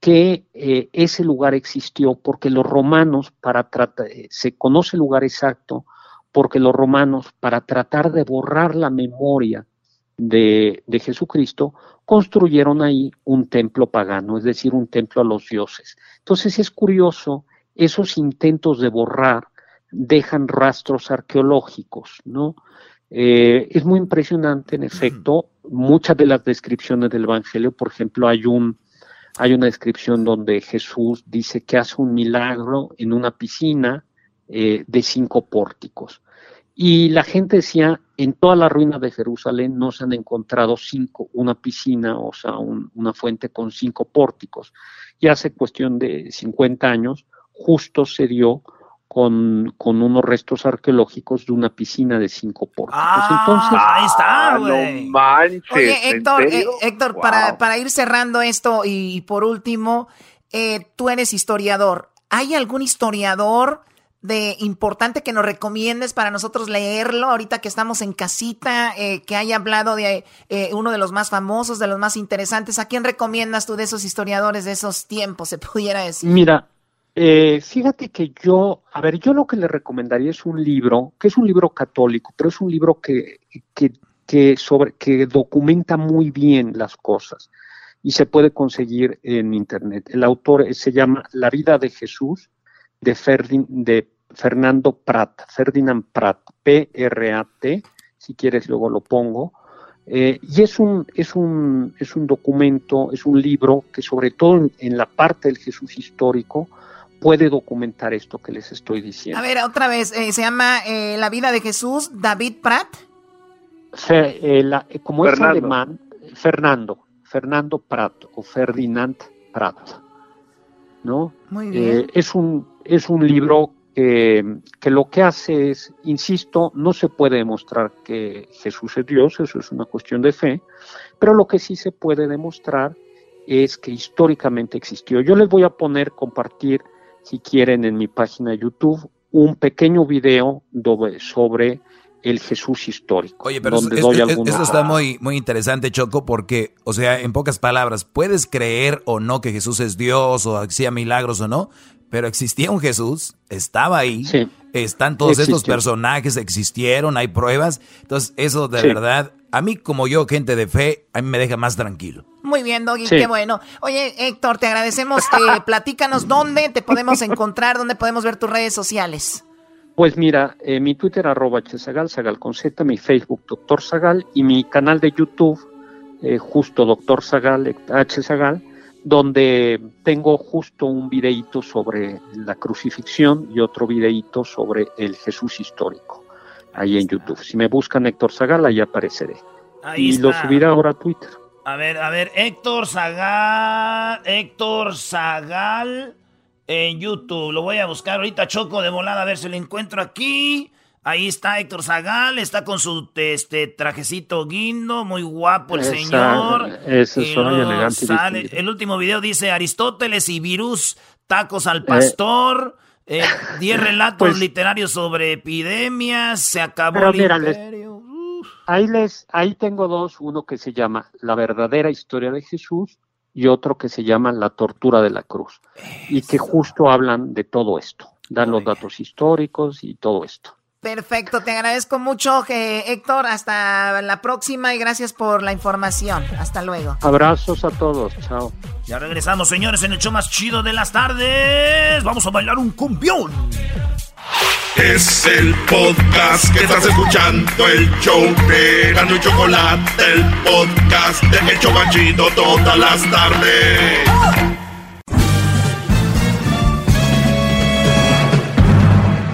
que eh, ese lugar existió porque los romanos, para tratar, eh, se conoce el lugar exacto, porque los romanos, para tratar de borrar la memoria de, de, Jesucristo, construyeron ahí un templo pagano, es decir, un templo a los dioses. Entonces es curioso, esos intentos de borrar dejan rastros arqueológicos, ¿no? Eh, es muy impresionante, en efecto, muchas de las descripciones del Evangelio, por ejemplo, hay un, hay una descripción donde Jesús dice que hace un milagro en una piscina eh, de cinco pórticos. Y la gente decía, en toda la ruina de Jerusalén no se han encontrado cinco, una piscina, o sea, una fuente con cinco pórticos. Y hace cuestión de 50 años, justo se dio con, con unos restos arqueológicos de una piscina de cinco pórticos. Ah, Entonces, ahí está, güey. No manches, Oye, Héctor, eh, Héctor para, para, ir cerrando esto y por último, eh, tú eres historiador. ¿Hay algún historiador de importante que nos recomiendes para nosotros leerlo ahorita que estamos en casita, eh, que haya hablado de eh, uno de los más famosos, de los más interesantes. ¿A quién recomiendas tú de esos historiadores de esos tiempos, se pudiera decir? Mira, eh, fíjate que yo, a ver, yo lo que le recomendaría es un libro, que es un libro católico, pero es un libro que, que, que, sobre, que documenta muy bien las cosas y se puede conseguir en internet. El autor se llama La vida de Jesús de, de Fernando Prat, Ferdinand Prat, P-R-A-T, si quieres luego lo pongo. Eh, y es un, es, un, es un documento, es un libro que sobre todo en, la parte del Jesús histórico puede documentar esto que les estoy diciendo. A ver, otra vez, eh, se llama eh, La vida de Jesús, David Prat. como es alemán, Fernando, Fernando Prat o Ferdinand Prat. ¿no? Muy bien. es un, es un libro que, lo que hace es, insisto, no se puede demostrar que Jesús es Dios, eso es una cuestión de fe, pero lo que sí se puede demostrar es que históricamente existió. Yo les voy a poner, compartir, si quieren, en mi página de YouTube, un pequeño video sobre el Jesús histórico. Oye, pero eso, está muy, muy interesante, Choco, porque, o sea, en pocas palabras, puedes creer o no que Jesús es Dios o hacía milagros o no, pero existía un Jesús, estaba ahí, están todos estos personajes, existieron, hay pruebas. Entonces, eso de verdad, a mí como yo, gente de fe, a mí me deja más tranquilo. Muy bien, Doggy, qué bueno. Oye, Héctor, te agradecemos. Eh, platícanos dónde te podemos encontrar, dónde podemos ver tus redes sociales. Pues mira, eh, mi Twitter arroba hzagal, sagal con z, mi Facebook doctor Zagal y mi canal de YouTube, eh, justo doctor Zagal, H Zagal, donde tengo justo un videíto sobre la crucifixión y otro videíto sobre el Jesús histórico, ahí en YouTube. Si me buscan Héctor Zagal, ahí apareceré. y lo subiré ahora a Twitter. A ver, a ver, Héctor Zagal, Héctor Zagal en YouTube. Lo voy a buscar ahorita, Choco, de volada, a ver si lo encuentro aquí. Ahí está Héctor Zagal, está con su este trajecito guindo, muy guapo el señor. Ese elegante. el último video dice Aristóteles y virus, tacos al pastor, 10 eh, relatos pues literarios sobre epidemias, se acabó el imperio. ahí les, ahí tengo dos, uno que se llama La verdadera historia de Jesús y otro que se llama La tortura de la cruz, y que justo hablan de todo esto, dan los datos históricos y todo esto. Perfecto, te agradezco mucho, Héctor. Hasta la próxima y gracias por la información. Hasta luego. Abrazos a todos, chao. Ya regresamos, señores, en el show más chido de las tardes. Vamos a bailar un cumbión. Es el podcast que estás escuchando, el show de Gano y Chocolate, el podcast de El más Chido todas las tardes.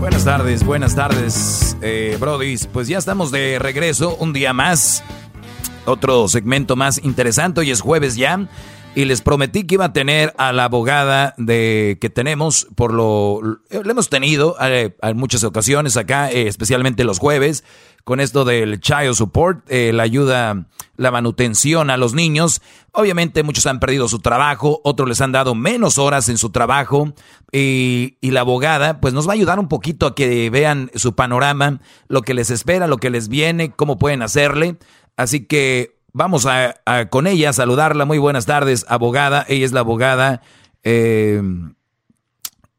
Buenas tardes, buenas tardes, eh, Pues ya estamos de regreso, un día más. Otro segmento más interesante. Hoy es jueves ya. Y les prometí que iba a tener a la abogada de que tenemos, por lo, lo hemos tenido eh, en muchas ocasiones acá, eh, especialmente los jueves, con esto del child support, eh, la ayuda, la manutención a los niños. Obviamente muchos han perdido su trabajo, otros les han dado menos horas en su trabajo y, y la abogada pues nos va a ayudar un poquito a que vean su panorama, lo que les espera, lo que les viene, cómo pueden hacerle. Así que Vamos a, con ella, a saludarla. Muy buenas tardes, abogada. Ella es la abogada eh,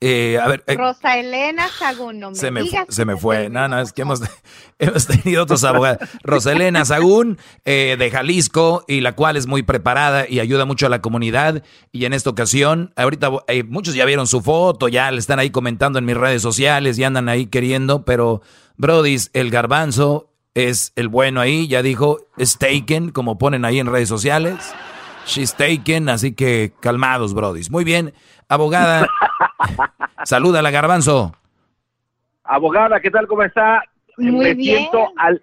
Eh, a ver, eh, Rosa Elena Sagún, no me se me, digas se me fue. No, no, es que hemos, hemos tenido otros abogados. Rosa Elena Sagún, eh, de Jalisco, y la cual es muy preparada y ayuda mucho a la comunidad. Y en esta ocasión, ahorita muchos ya vieron su foto, ya le están ahí comentando en mis redes sociales y andan ahí queriendo, pero Brody, el garbanzo es el bueno ahí, ya dijo, es taken, como ponen ahí en redes sociales. She's taken, así que calmados, Brody. Muy bien, abogada. Saluda la garbanzo. Abogada, ¿qué tal? ¿Cómo está? Muy Me bien. siento al,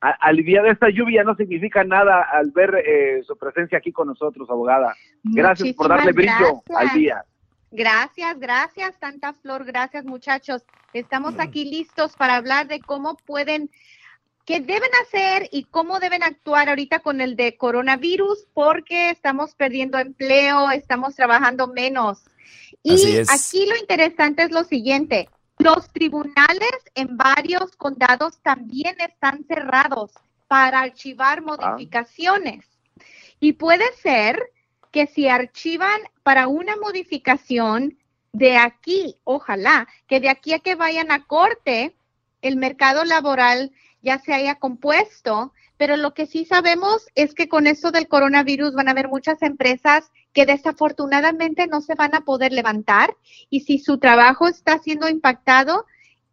a- aliviada. Esta lluvia no significa nada al ver eh, su presencia aquí con nosotros, abogada. Gracias por darle brillo gracias. al día. Gracias, gracias, tanta flor, gracias muchachos. Estamos aquí listos para hablar de cómo pueden, qué deben hacer y cómo deben actuar ahorita con el de coronavirus, porque estamos perdiendo empleo, estamos trabajando menos. Y aquí lo interesante es lo siguiente, los tribunales en varios condados también están cerrados para archivar modificaciones. Y puede ser que si archivan para una modificación de aquí, ojalá, que de aquí a que vayan a corte, el mercado laboral ya se haya compuesto, pero lo que sí sabemos es que con esto del coronavirus van a haber muchas empresas que desafortunadamente no se van a poder levantar y si su trabajo está siendo impactado,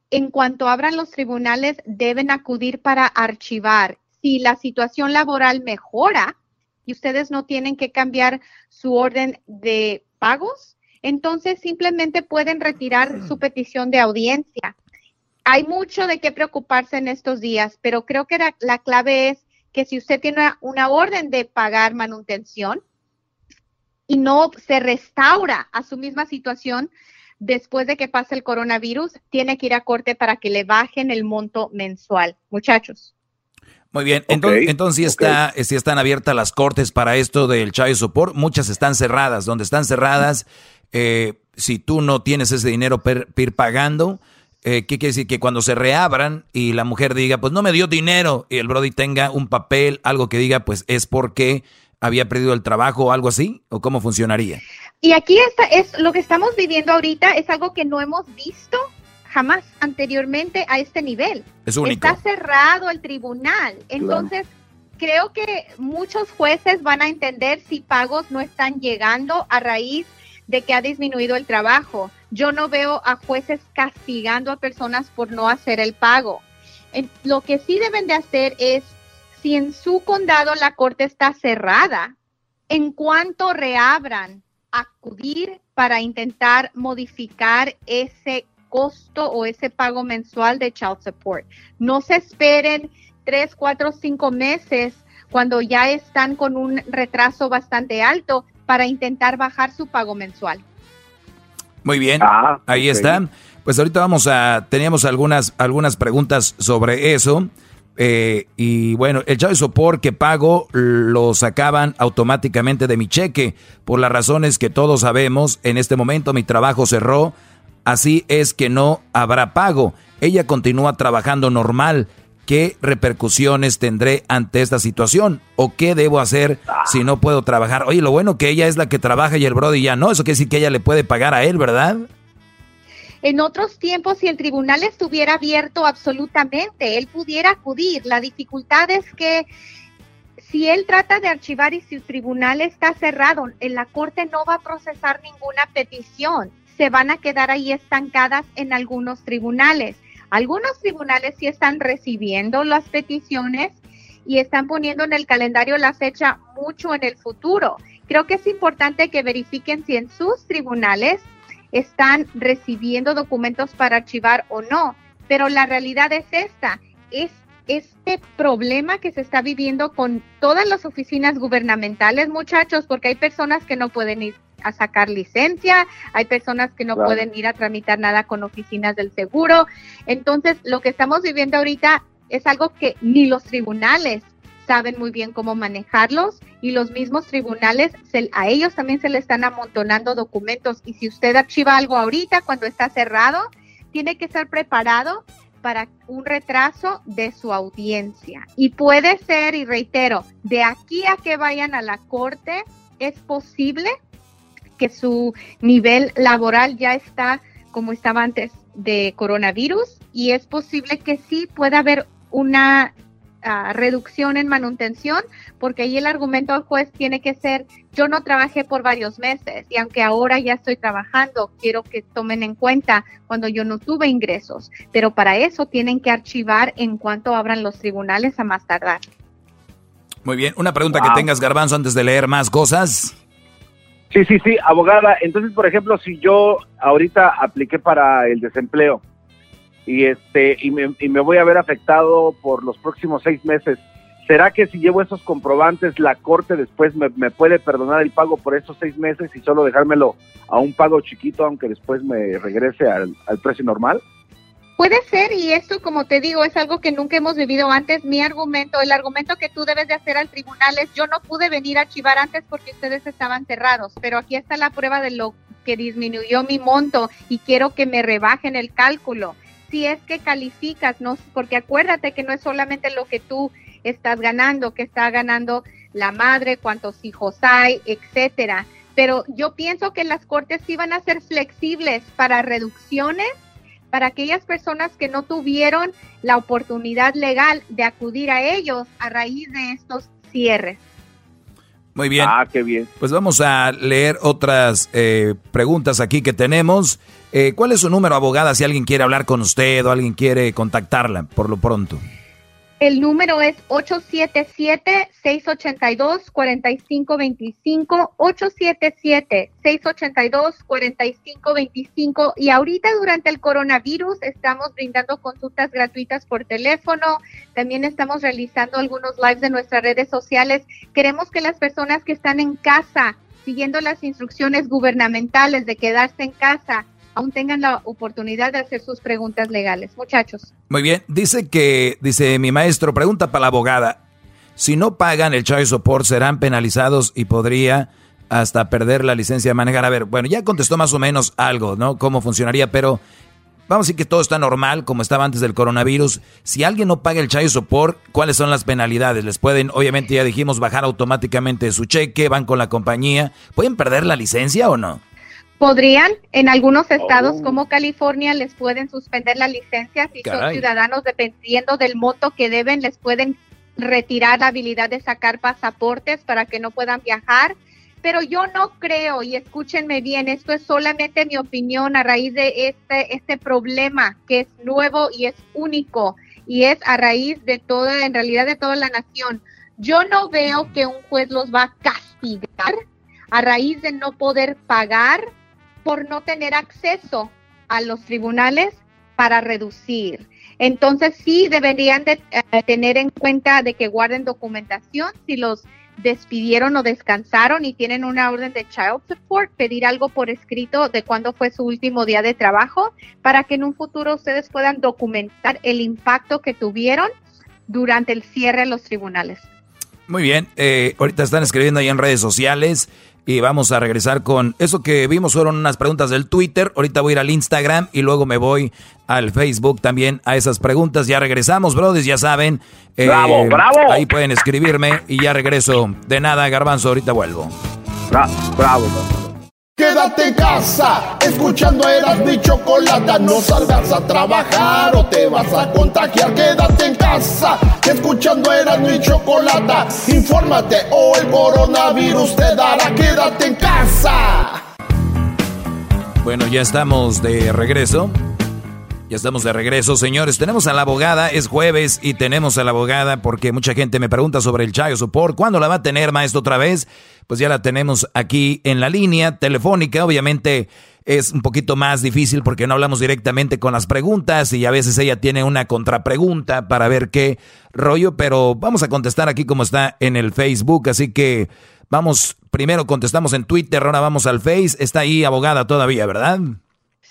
en cuanto abran los tribunales deben acudir para archivar. Si la situación laboral mejora, y ustedes no tienen que cambiar su orden de pagos, entonces simplemente pueden retirar su petición de audiencia. Hay mucho de qué preocuparse en estos días, pero creo que la, la clave es que si usted tiene una, una orden de pagar manutención y no se restaura a su misma situación después de que pase el coronavirus, tiene que ir a corte para que le bajen el monto mensual. Muchachos. Muy bien, entonces, entonces sí, está, sí están abiertas las cortes para esto del child support. Muchas están cerradas. Donde están cerradas, eh, si tú no tienes ese dinero per, per ir pagando, eh, ¿qué quiere decir? Que cuando se reabran y la mujer diga, pues no me dio dinero, y el Brody tenga un papel, algo que diga, pues es porque había perdido el trabajo o algo así, o cómo funcionaría. Y aquí está, es lo que estamos viviendo ahorita, es algo que no hemos visto jamás anteriormente a este nivel. Es único. Está cerrado el tribunal. Entonces, creo que muchos jueces van a entender si pagos no están llegando a raíz de que ha disminuido el trabajo. Yo no veo a jueces castigando a personas por no hacer el pago. Lo que sí deben de hacer es, si en su condado la corte está cerrada, en cuanto reabran, acudir para intentar modificar ese costo o ese pago mensual de child support. No se esperen tres, cuatro, cinco meses cuando ya están con un retraso bastante alto para intentar bajar su pago mensual. Muy bien, Ah, ahí ok. está. Pues ahorita vamos a, teníamos algunas, algunas preguntas sobre eso. Eh, y bueno, el child support que pago lo sacaban automáticamente de mi cheque. Por las razones que todos sabemos, en este momento mi trabajo cerró. Así es que no habrá pago. Ella continúa trabajando normal. ¿Qué repercusiones tendré ante esta situación? ¿O qué debo hacer si no puedo trabajar? Oye, lo bueno que ella es la que trabaja y el Brody ya no. Eso quiere decir que ella le puede pagar a él, ¿verdad? En otros tiempos, si el tribunal estuviera abierto absolutamente, él pudiera acudir. La dificultad es que si él trata de archivar y si el tribunal está cerrado, en la corte no va a procesar ninguna petición. Se van a quedar ahí estancadas en algunos tribunales. Algunos tribunales sí están recibiendo las peticiones y están poniendo en el calendario la fecha mucho en el futuro. Creo que es importante que verifiquen si en sus tribunales están recibiendo documentos para archivar o no. Pero la realidad es esta, es este problema que se está viviendo con todas las oficinas gubernamentales, muchachos, porque hay personas que no pueden ir a sacar licencia, hay personas que no Claro. pueden ir a tramitar nada con oficinas del seguro. Entonces, lo que estamos viviendo ahorita es algo que ni los tribunales saben muy bien cómo manejarlos y los mismos tribunales, se- a ellos también se le están amontonando documentos y si usted archiva algo ahorita cuando está cerrado, tiene que estar preparado para un retraso de su audiencia. Y puede ser, y reitero, de aquí a que vayan a la corte, es posible que su nivel laboral ya está como estaba antes de coronavirus y es posible que sí pueda haber una ah, reducción en manutención, porque ahí el argumento del juez tiene que ser, yo no trabajé por varios meses y aunque ahora ya estoy trabajando, quiero que tomen en cuenta cuando yo no tuve ingresos, pero para eso tienen que archivar en cuanto abran los tribunales a más tardar. Muy bien, una pregunta que tengas, Garbanzo, antes de leer más cosas. Sí, sí, sí, abogada. Entonces, por ejemplo, si yo ahorita apliqué para el desempleo y este y me, y me voy a ver afectado por los próximos seis meses, ¿será que si llevo esos comprobantes la corte después me, me, puede perdonar el pago por esos seis meses y solo dejármelo a un pago chiquito, aunque después me regrese al, al precio normal? Puede ser, y esto, como te digo, es algo que nunca hemos vivido antes. Mi argumento, el argumento que tú debes de hacer al tribunal es, yo no pude venir a archivar antes porque ustedes estaban cerrados, pero aquí está la prueba de lo que disminuyó mi monto y quiero que me rebajen el cálculo. Si es que calificas, no, porque acuérdate que no es solamente lo que tú estás ganando, que está ganando la madre, cuántos hijos hay, etcétera. Pero yo pienso que las cortes van a ser flexibles para reducciones para aquellas personas que no tuvieron la oportunidad legal de acudir a ellos a raíz de estos cierres. Muy bien. Ah, qué bien. Pues vamos a leer otras eh, preguntas aquí que tenemos. Eh, ¿Cuál es su número, abogada, si alguien quiere hablar con usted o alguien quiere contactarla por lo pronto? El número es 877-682-4525, 877-682-4525. Y ahorita durante el coronavirus estamos brindando consultas gratuitas por teléfono, también estamos realizando algunos lives de nuestras redes sociales. Queremos que las personas que están en casa, siguiendo las instrucciones gubernamentales de quedarse en casa, aún tengan la oportunidad de hacer sus preguntas legales. Muchachos. Muy bien, dice que, dice mi maestro, pregunta para la abogada, si no pagan el child support serán penalizados y podría hasta perder la licencia de manejar. A ver, bueno, ya contestó más o menos algo, ¿no? Cómo funcionaría, pero vamos a decir que todo está normal como estaba antes del coronavirus. Si alguien no paga el child support, ¿cuáles son las penalidades? Les pueden, obviamente ya dijimos, bajar automáticamente su cheque, van con la compañía. ¿Pueden perder la licencia o no? Podrían, en algunos estados oh. como California, les pueden suspender la licencia si son ciudadanos, dependiendo del monto que deben, les pueden retirar la habilidad de sacar pasaportes para que no puedan viajar. Pero yo no creo, y escúchenme bien, esto es solamente mi opinión a raíz de este, este problema que es nuevo y es único, y es a raíz de toda, en realidad de toda la nación. Yo no veo que un juez los va a castigar a raíz de no poder pagar por no tener acceso a los tribunales para reducir. Entonces sí deberían de eh, tener en cuenta de que guarden documentación si los despidieron o descansaron y tienen una orden de child support, pedir algo por escrito de cuándo fue su último día de trabajo para que en un futuro ustedes puedan documentar el impacto que tuvieron durante el cierre de los tribunales. Muy bien, eh, ahorita están escribiendo ahí en redes sociales y vamos a regresar con eso que vimos fueron unas preguntas del Twitter. Ahorita voy a ir al Instagram y luego me voy al Facebook también a esas preguntas. Ya regresamos, brothers, ya saben. Eh, bravo, bravo. Ahí pueden escribirme y ya regreso. De nada, Garbanzo, ahorita vuelvo. bravo, bravo. Quédate en casa, escuchando eras mi chocolata. No salgas a trabajar o te vas a contagiar. Quédate en casa, escuchando eras mi chocolata. Infórmate o el coronavirus te dará. Quédate en casa. Bueno, ya estamos de regreso. Ya estamos de regreso, señores. Tenemos a la abogada, es jueves y tenemos a la abogada porque mucha gente me pregunta sobre el Chayo Support. ¿Cuándo la va a tener, maestro, otra vez? Pues ya la tenemos aquí en la línea telefónica. Obviamente es un poquito más difícil porque no hablamos directamente con las preguntas y a veces ella tiene una contrapregunta para ver qué rollo, pero vamos a contestar aquí como está en el Facebook. Así que vamos, primero contestamos en Twitter, ahora vamos al Face. Está ahí abogada todavía, ¿verdad?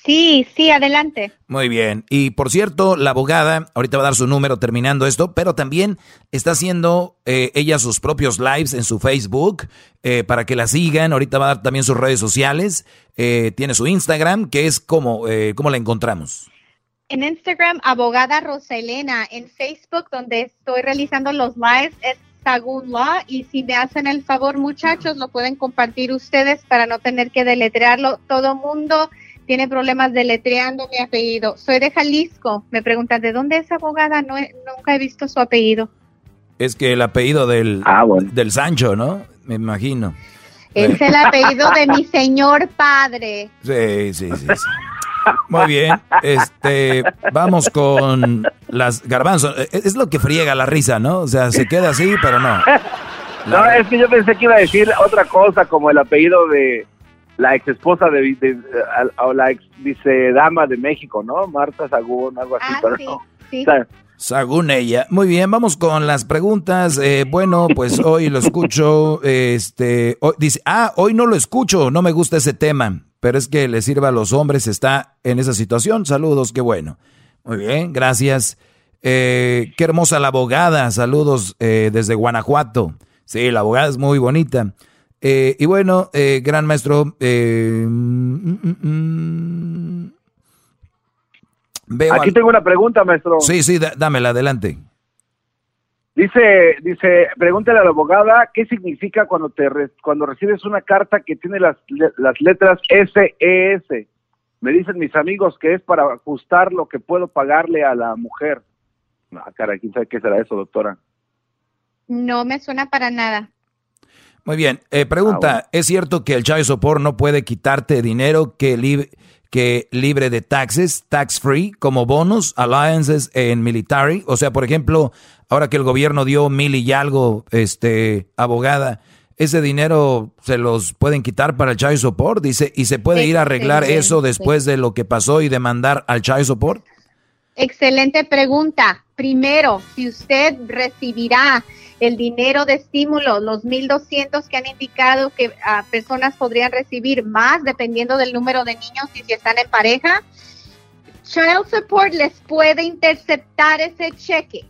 Sí, sí, adelante. Muy bien. Y por cierto, la abogada, ahorita va a dar su número terminando esto, pero también está haciendo eh, ella sus propios lives en su Facebook eh, para que la sigan. Ahorita va a dar también sus redes sociales. Eh, tiene su Instagram, que es como, ¿cómo la encontramos? En Instagram, abogada Rosa Elena. En Facebook, donde estoy realizando los lives, es Sagun Law y si me hacen el favor muchachos lo pueden compartir ustedes para no tener que deletrearlo. Todo mundo tiene problemas deletreando mi apellido. Soy de Jalisco. Me preguntan de dónde es abogada. No nunca he visto su apellido. Es que el apellido del, ah, del Sancho, ¿no? Me imagino. Es el apellido de mi señor padre. Sí, sí, sí. Muy bien. Este, vamos con las garbanzos. Es lo que friega la risa, ¿no? O sea, se queda así, pero no. No, es que yo pensé que iba a decir otra cosa, como el apellido de la ex esposa de, o la ex dama de México, ¿no? Marta Sagún, algo así, ah, pero no. Sí. Sagún ella. Muy bien, vamos con las preguntas. Eh, bueno, pues hoy lo escucho. Este, dice, ah, hoy no lo escucho, no me gusta ese tema, pero es que le sirva a los hombres, está en esa situación. Saludos, qué bueno. Muy bien, gracias. Eh, qué hermosa la abogada. Saludos eh, desde Guanajuato. Sí, la abogada es muy bonita. Y bueno, gran maestro. Mm, mm, mm, Aquí tengo una pregunta, maestro. Sí, sí, dámela, adelante. Dice, dice, pregúntale a la abogada qué significa cuando te cuando recibes una carta que tiene las, las letras SES. Me dicen mis amigos que es para ajustar lo que puedo pagarle a la mujer. No, cara, ¿quién sabe qué será eso, doctora? No me suena para nada. Muy bien. Eh, pregunta, ah, ¿es cierto que el Child Support no puede quitarte dinero que, que libre de taxes, tax free, como bonus, alliances en military. O sea, por ejemplo, ahora que el gobierno dio mil y algo, este, abogada, ese dinero se los pueden quitar para el child support, dice, y se puede ir a arreglar eso después de lo que pasó y demandar al child support. Excelente pregunta. Primero, si usted recibirá el dinero de estímulo, los 1.200 que han indicado que uh, personas podrían recibir más dependiendo del número de niños y si están en pareja, Child Support les puede interceptar ese cheque.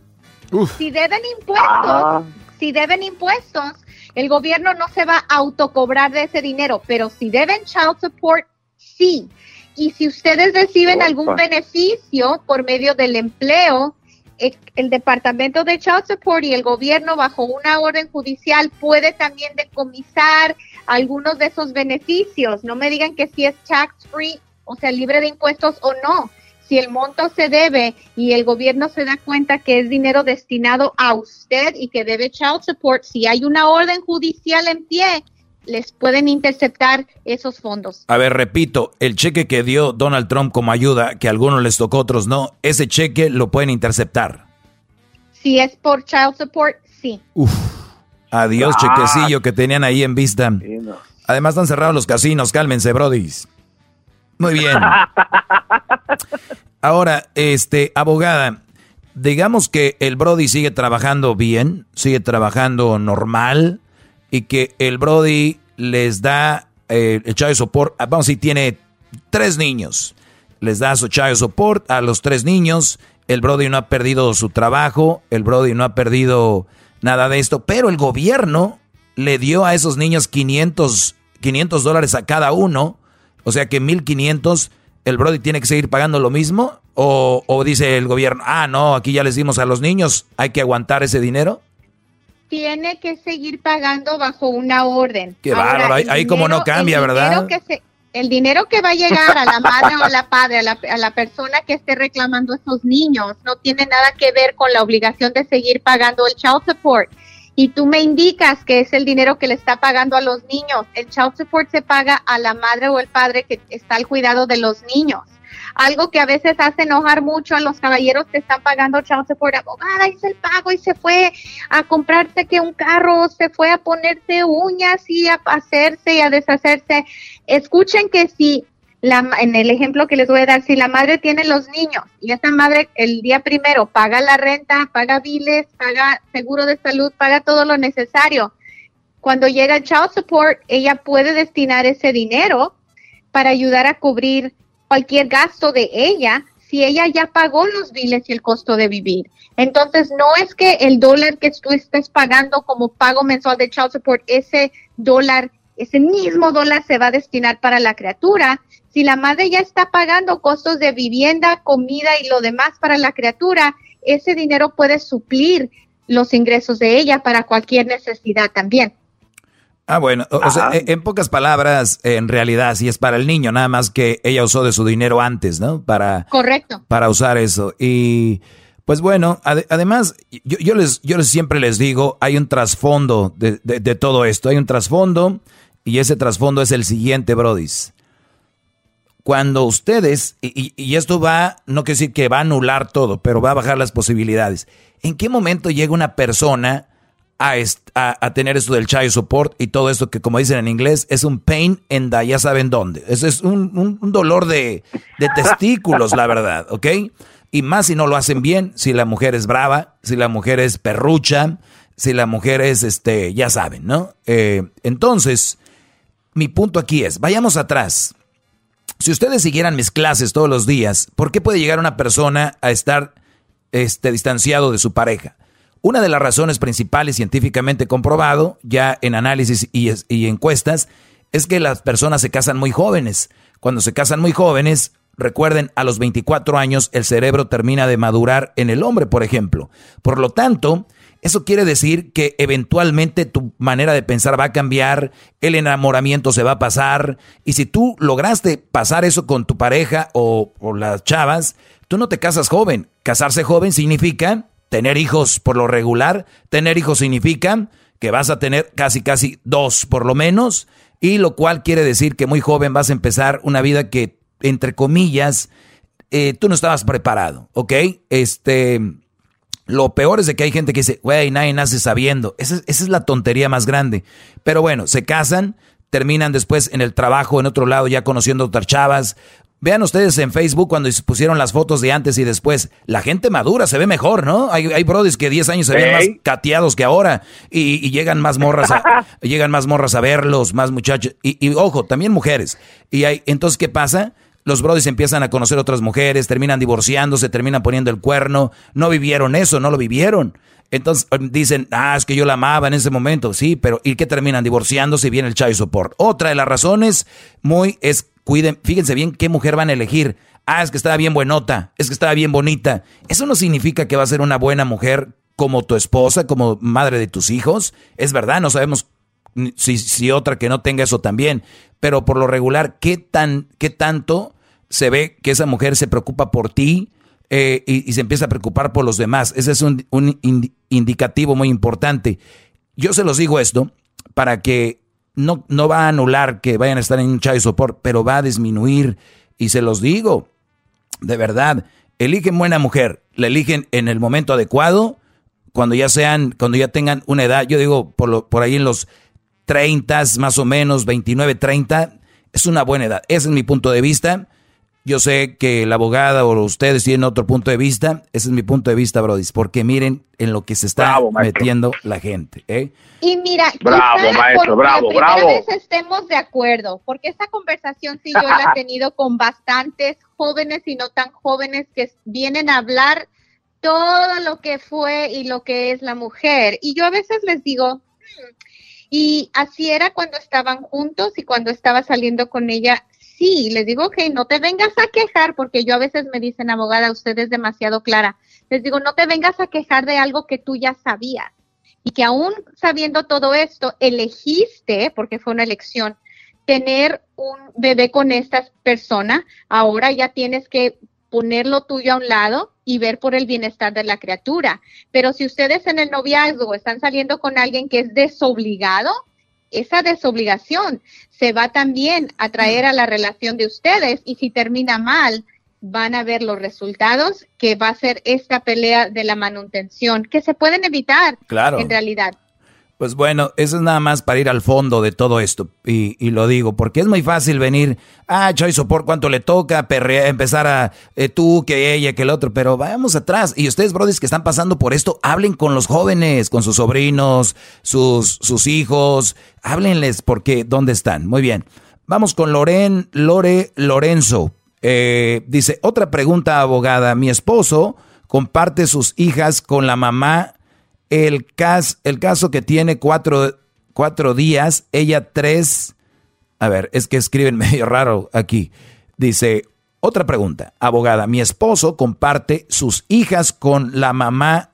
Si deben impuestos, ah. si deben impuestos, el gobierno no se va a autocobrar de ese dinero, pero si deben Child Support, sí. Y si ustedes reciben algún beneficio por medio del empleo, el Departamento de Child Support y el gobierno bajo una orden judicial puede también decomisar algunos de esos beneficios. No me digan que si es tax free, o sea, libre de impuestos o no. Si el monto se debe y el gobierno se da cuenta que es dinero destinado a usted y que debe child support, si hay una orden judicial en pie, les pueden interceptar esos fondos. A ver, repito, el cheque que dio Donald Trump como ayuda, que a algunos les tocó, otros no, ese cheque lo pueden interceptar. Si es por child support, sí. Uf, adiós ah. chequecillo que tenían ahí en vista. Además están cerrados los casinos, cálmense, brodis. Muy bien. Ahora, este, abogada, digamos que el Brody sigue trabajando bien, sigue trabajando normal, y que el Brody les da eh, el child support, ah, vamos, si tiene tres niños, les da su child support a los tres niños, el Brody no ha perdido su trabajo, el Brody no ha perdido nada de esto, pero el gobierno le dio a esos niños 500, 500 dólares a cada uno, o sea que 1500, el Brody tiene que seguir pagando lo mismo, o dice el gobierno, ah, no, aquí ya les dimos a los niños, hay que aguantar ese dinero tiene que seguir pagando bajo una orden. Qué bárbaro, ahí, como no cambia, ¿verdad? el dinero que va a llegar a la madre o a la padre, a la, a la persona que esté reclamando a esos niños, no tiene nada que ver con la obligación de seguir pagando el child support. Y tú me indicas que es el dinero que le está pagando a los niños. El child support se paga a la madre o el padre que está al cuidado de los niños algo que a veces hace enojar mucho a los caballeros que están pagando chance por abogada, hizo el pago y se fue a comprarse que un carro, se fue a ponerse uñas y a hacerse y a deshacerse. Escuchen que si la, en el ejemplo que les voy a dar, si la madre tiene los niños y esa madre el día primero paga la renta, paga biles, paga seguro de salud, paga todo lo necesario, cuando llega el child support, ella puede destinar ese dinero para ayudar a cubrir cualquier gasto de ella si ella ya pagó los biles y el costo de vivir. Entonces, no es que el dólar que tú estés pagando como pago mensual de child support, ese dólar, ese mismo dólar se va a destinar para la criatura. Si la madre ya está pagando costos de vivienda, comida y lo demás para la criatura, ese dinero puede suplir los ingresos de ella para cualquier necesidad también. Ah, bueno, o, sea, en pocas palabras, en realidad sí es para el niño, nada más que ella usó de su dinero antes, ¿no? Para, Correcto. Para usar eso. Y pues bueno, además, yo, les, yo siempre les digo, hay un trasfondo de, de, todo esto, hay un trasfondo y ese trasfondo es el siguiente, Brodis. Cuando ustedes, y, y esto va, no quiere decir que va a anular todo, pero va a bajar las posibilidades. ¿En qué momento llega una persona a, a, tener esto del child support y todo esto que como dicen en inglés es un pain en the ya saben dónde. Eso es un, un, dolor de, de testículos, la verdad, ¿ok? Y más si no lo hacen bien, si la mujer es brava, si la mujer es perrucha, si la mujer es, este, ya saben, ¿no? Eh, entonces, mi punto aquí es, vayamos atrás. Si ustedes siguieran mis clases todos los días, ¿por qué puede llegar una persona a estar este, distanciado de su pareja? Una de las razones principales científicamente comprobado, ya en análisis y, encuestas, es que las personas se casan muy jóvenes. Cuando se casan muy jóvenes, recuerden, a los 24 años el cerebro termina de madurar en el hombre, por ejemplo. Por lo tanto, eso quiere decir que eventualmente tu manera de pensar va a cambiar, el enamoramiento se va a pasar, y si tú lograste pasar eso con tu pareja o, o las chavas, tú no te casas joven. Casarse joven significa tener hijos por lo regular. Tener hijos significa que vas a tener casi, casi dos por lo menos, y lo cual quiere decir que muy joven vas a empezar una vida que, entre comillas, eh, tú no estabas preparado, ¿ok? Este, lo peor es de que hay gente que dice, güey, nadie nace sabiendo. Esa, es la tontería más grande. Pero bueno, se casan, terminan después en el trabajo, en otro lado, ya conociendo otras chavas, Vean ustedes en Facebook cuando pusieron las fotos de antes y después. La gente madura se ve mejor, ¿no? Hay, hay brodis que 10 años se ven más cateados que ahora y, llegan más morras a, llegan más morras a verlos, más muchachos. Y, ojo, también mujeres. Y hay, entonces, ¿qué pasa? Los brodis empiezan a conocer otras mujeres, terminan divorciándose, terminan poniendo el cuerno. No vivieron eso, no lo vivieron. Entonces em, dicen, ah, es que yo la amaba en ese momento. Sí, pero ¿y qué terminan divorciándose y viene el child support? Otra de las razones muy es Cuiden, fíjense bien qué mujer van a elegir. Ah, es que estaba bien buenota, es que estaba bien bonita. Eso no significa que va a ser una buena mujer como tu esposa, como madre de tus hijos. Es verdad, no sabemos si, si otra que no tenga eso también. Pero por lo regular, ¿qué, tan, qué tanto se ve que esa mujer se preocupa por ti eh, y, se empieza a preocupar por los demás? Ese es un, un indicativo muy importante. Yo se los digo esto para que no, no va a anular que vayan a estar en un child support, pero va a disminuir. Y se los digo, de verdad, eligen buena mujer, la eligen en el momento adecuado, cuando ya sean, cuando ya tengan una edad, yo digo por, lo, por ahí en los 30 más o menos, 29, 30, es una buena edad. Ese es mi punto de vista. Yo sé que la abogada o ustedes tienen otro punto de vista. Ese es mi punto de vista, Brody. Porque miren en lo que se está metiendo la gente. ¿eh? Y mira, bravo, maestro, bravo, bravo. vez estemos de acuerdo, porque esta conversación sí yo la he tenido con bastantes jóvenes y no tan jóvenes que vienen a hablar todo lo que fue y lo que es la mujer. Y yo a veces les digo, hmm", y así era cuando estaban juntos y cuando estaba saliendo con ella sí, les digo que no te vengas a quejar, porque yo a veces me dicen, abogada, usted es demasiado clara. Les digo, no te vengas a quejar de algo que tú ya sabías y que aún sabiendo todo esto, elegiste, porque fue una elección, tener un bebé con esta persona, ahora ya tienes que ponerlo tuyo a un lado y ver por el bienestar de la criatura. Pero si ustedes en el noviazgo están saliendo con alguien que es desobligado, esa desobligación se va también a traer a la relación de ustedes y si termina mal, van a ver los resultados que va a ser esta pelea de la manutención, que se pueden evitar claro. en realidad. Pues bueno, eso es nada más para ir al fondo de todo esto. Y, lo digo, porque es muy fácil venir, ah, Choy Sopor, ¿cuánto le toca? Empezar a eh, tú, que ella, que el otro. Pero vayamos atrás. Y ustedes, brodis, que están pasando por esto, hablen con los jóvenes, con sus sobrinos, sus, sus hijos. Háblenles porque, ¿dónde están? Muy bien. Vamos con Loren, Lore Lorenzo. Eh, dice, otra pregunta, abogada. Mi esposo comparte sus hijas con la mamá el, cas, el caso que tiene cuatro, cuatro días, ella tres. A ver, es que escriben medio raro aquí. Dice, otra pregunta, abogada, mi esposo comparte sus hijas con la mamá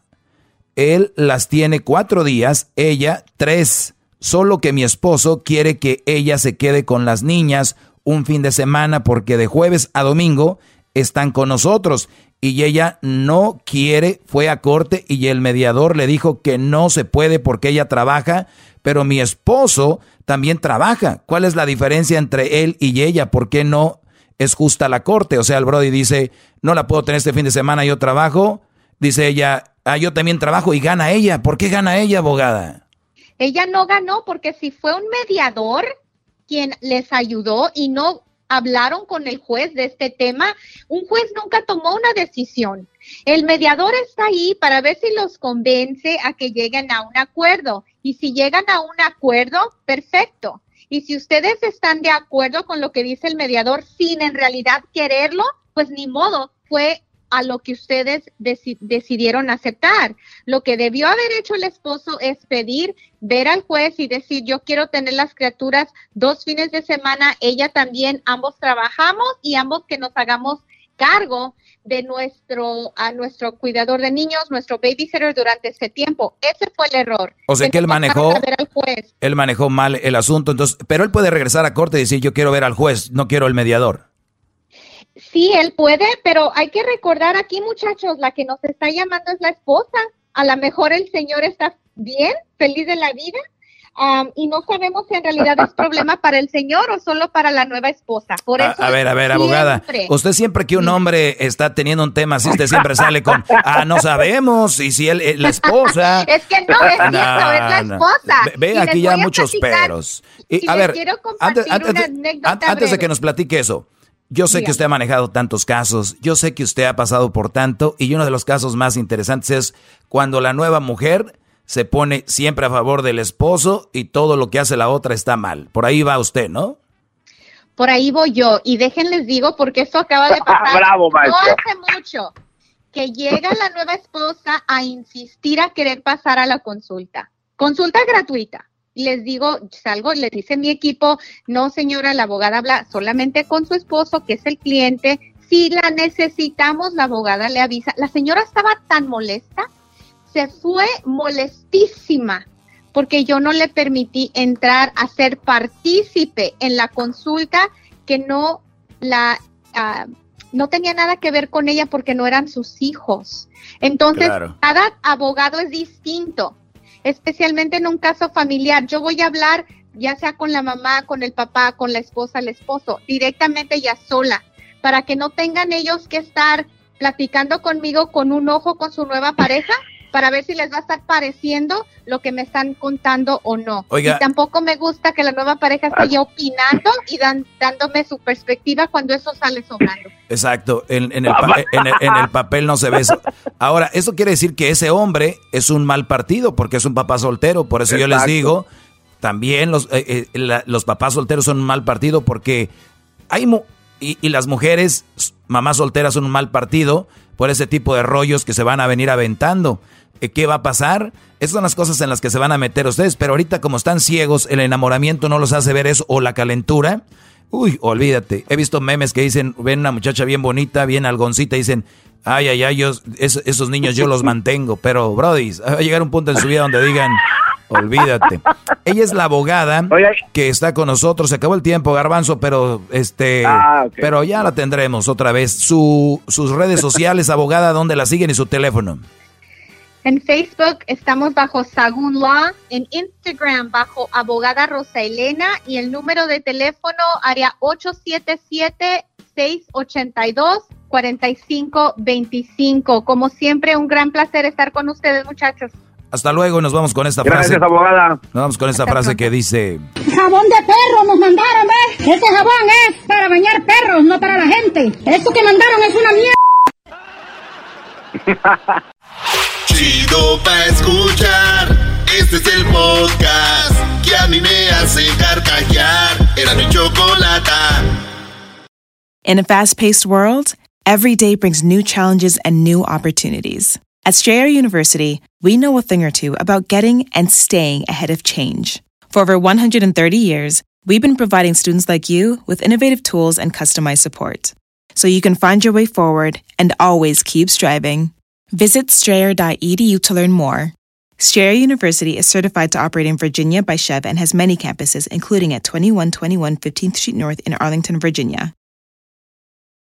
Él las tiene cuatro días, ella tres. Solo que mi esposo quiere que ella se quede con las niñas un fin de semana porque de jueves a domingo están con nosotros y ella no quiere, fue a corte y el mediador le dijo que no se puede porque ella trabaja, pero mi esposo también trabaja. ¿Cuál es la diferencia entre él y ella? ¿Por qué no es justa la corte? O sea, el Brody dice, no la puedo tener este fin de semana, yo trabajo. Dice ella, ah, yo también trabajo y gana ella. ¿Por qué gana ella, abogada? Ella no ganó porque si fue un mediador quien les ayudó y no hablaron con el juez de este tema, un juez nunca tomó una decisión. El mediador está ahí para ver si los convence a que lleguen a un acuerdo. Y si llegan a un acuerdo, perfecto. Y si ustedes están de acuerdo con lo que dice el mediador sin en realidad quererlo, pues ni modo, fue a lo que ustedes decidieron aceptar. Lo que debió haber hecho el esposo es pedir, ver al juez y decir, yo quiero tener las criaturas dos fines de semana, ella también, ambos trabajamos y ambos que nos hagamos cargo de nuestro a nuestro cuidador de niños, nuestro babysitter durante ese tiempo. Ese fue el error. O sea que él manejó él manejó mal el asunto, entonces, pero él puede regresar a corte y decir, "Yo quiero ver al juez, no quiero el mediador." Sí, él puede, pero hay que recordar aquí, muchachos, la que nos está llamando es la esposa. A lo mejor el señor está bien, feliz de la vida, y no sabemos si en realidad es problema para el señor o solo para la nueva esposa. Por eso a, ver, a ver, abogada, usted siempre que un hombre está teniendo un tema así, usted siempre sale con, ah, no sabemos, y si él, eh, la esposa. es que no es es la esposa. Ve, aquí ya muchos peros. Y, a ver, antes, antes de que nos platique eso. Yo sé que usted ha manejado tantos casos, yo sé que usted ha pasado por tanto y uno de los casos más interesantes es cuando la nueva mujer se pone siempre a favor del esposo y todo lo que hace la otra está mal. Por ahí va usted, ¿no? Por ahí voy yo y déjenles digo porque eso acaba de pasar Bravo, no hace mucho que llega la nueva esposa a insistir a querer pasar a la consulta. Consulta gratuita les digo, salgo, les dice mi equipo, no señora, la abogada habla solamente con su esposo, que es el cliente. Si la necesitamos, la abogada le avisa. La señora estaba tan molesta, se fue molestísima porque yo no le permití entrar a ser partícipe en la consulta que no la ah, no tenía nada que ver con ella porque no eran sus hijos. Entonces, cada abogado es distinto especialmente en un caso familiar. Yo voy a hablar ya sea con la mamá, con el papá, con la esposa, el esposo, directamente ya sola, para que no tengan ellos que estar platicando conmigo con un ojo con su nueva pareja para ver si les va a estar pareciendo lo que me están contando o no. Y tampoco me gusta que la nueva pareja esté opinando y dándome su perspectiva cuando eso sale sobrando. Exacto, en, el en, el, papel no se ve eso. Ahora, eso quiere decir que ese hombre es un mal partido porque es un papá soltero, por eso yo les digo, también los, eh, eh, los papás solteros son un mal partido porque hay... y, y las mujeres, mamás solteras son un mal partido por ese tipo de rollos que se van a venir aventando. Eh, qué va a pasar. Esas son las cosas en las que se van a meter ustedes, pero ahorita como están ciegos, el enamoramiento no los hace ver eso o la calentura. Uy, olvídate. He visto memes que dicen, ven una muchacha bien bonita, bien algoncita, y dicen, ay, ay, ay, esos, niños yo los mantengo. Pero, Brody, va a llegar un punto en su vida donde digan, olvídate. Ella es la abogada que está con nosotros. Se acabó el tiempo, Garbanzo, pero este, ah, pero ya la tendremos otra vez. Su, sus redes sociales, abogada, ¿dónde la siguen y su teléfono? En Facebook estamos bajo Sagun Law, en Instagram bajo Abogada Rosa Elena y el número de teléfono área 877-682-4525. Como siempre, un gran placer estar con ustedes, muchachos. Hasta luego nos vamos con esta frase. Gracias, abogada. Nos vamos con esta frase que dice... Jabón de perro nos mandaron, ¿ves? Este jabón es para bañar perros, no para la gente. Esto que mandaron es una mierda. Chido escuchar. Este es el podcast que a mí me hace carcajear. Era mi. In a fast paced world, every day brings new challenges and new opportunities. At Strayer University, we know a thing or two about getting and staying ahead of change. For over 130 years, we've been providing students like you with innovative tools and customized support so you can find your way forward and always keep striving. Visit strayer.edu to learn more. Strayer University is certified to operate in Virginia by Chev and has many campuses, including at 2121 15th Street North in Arlington, Virginia.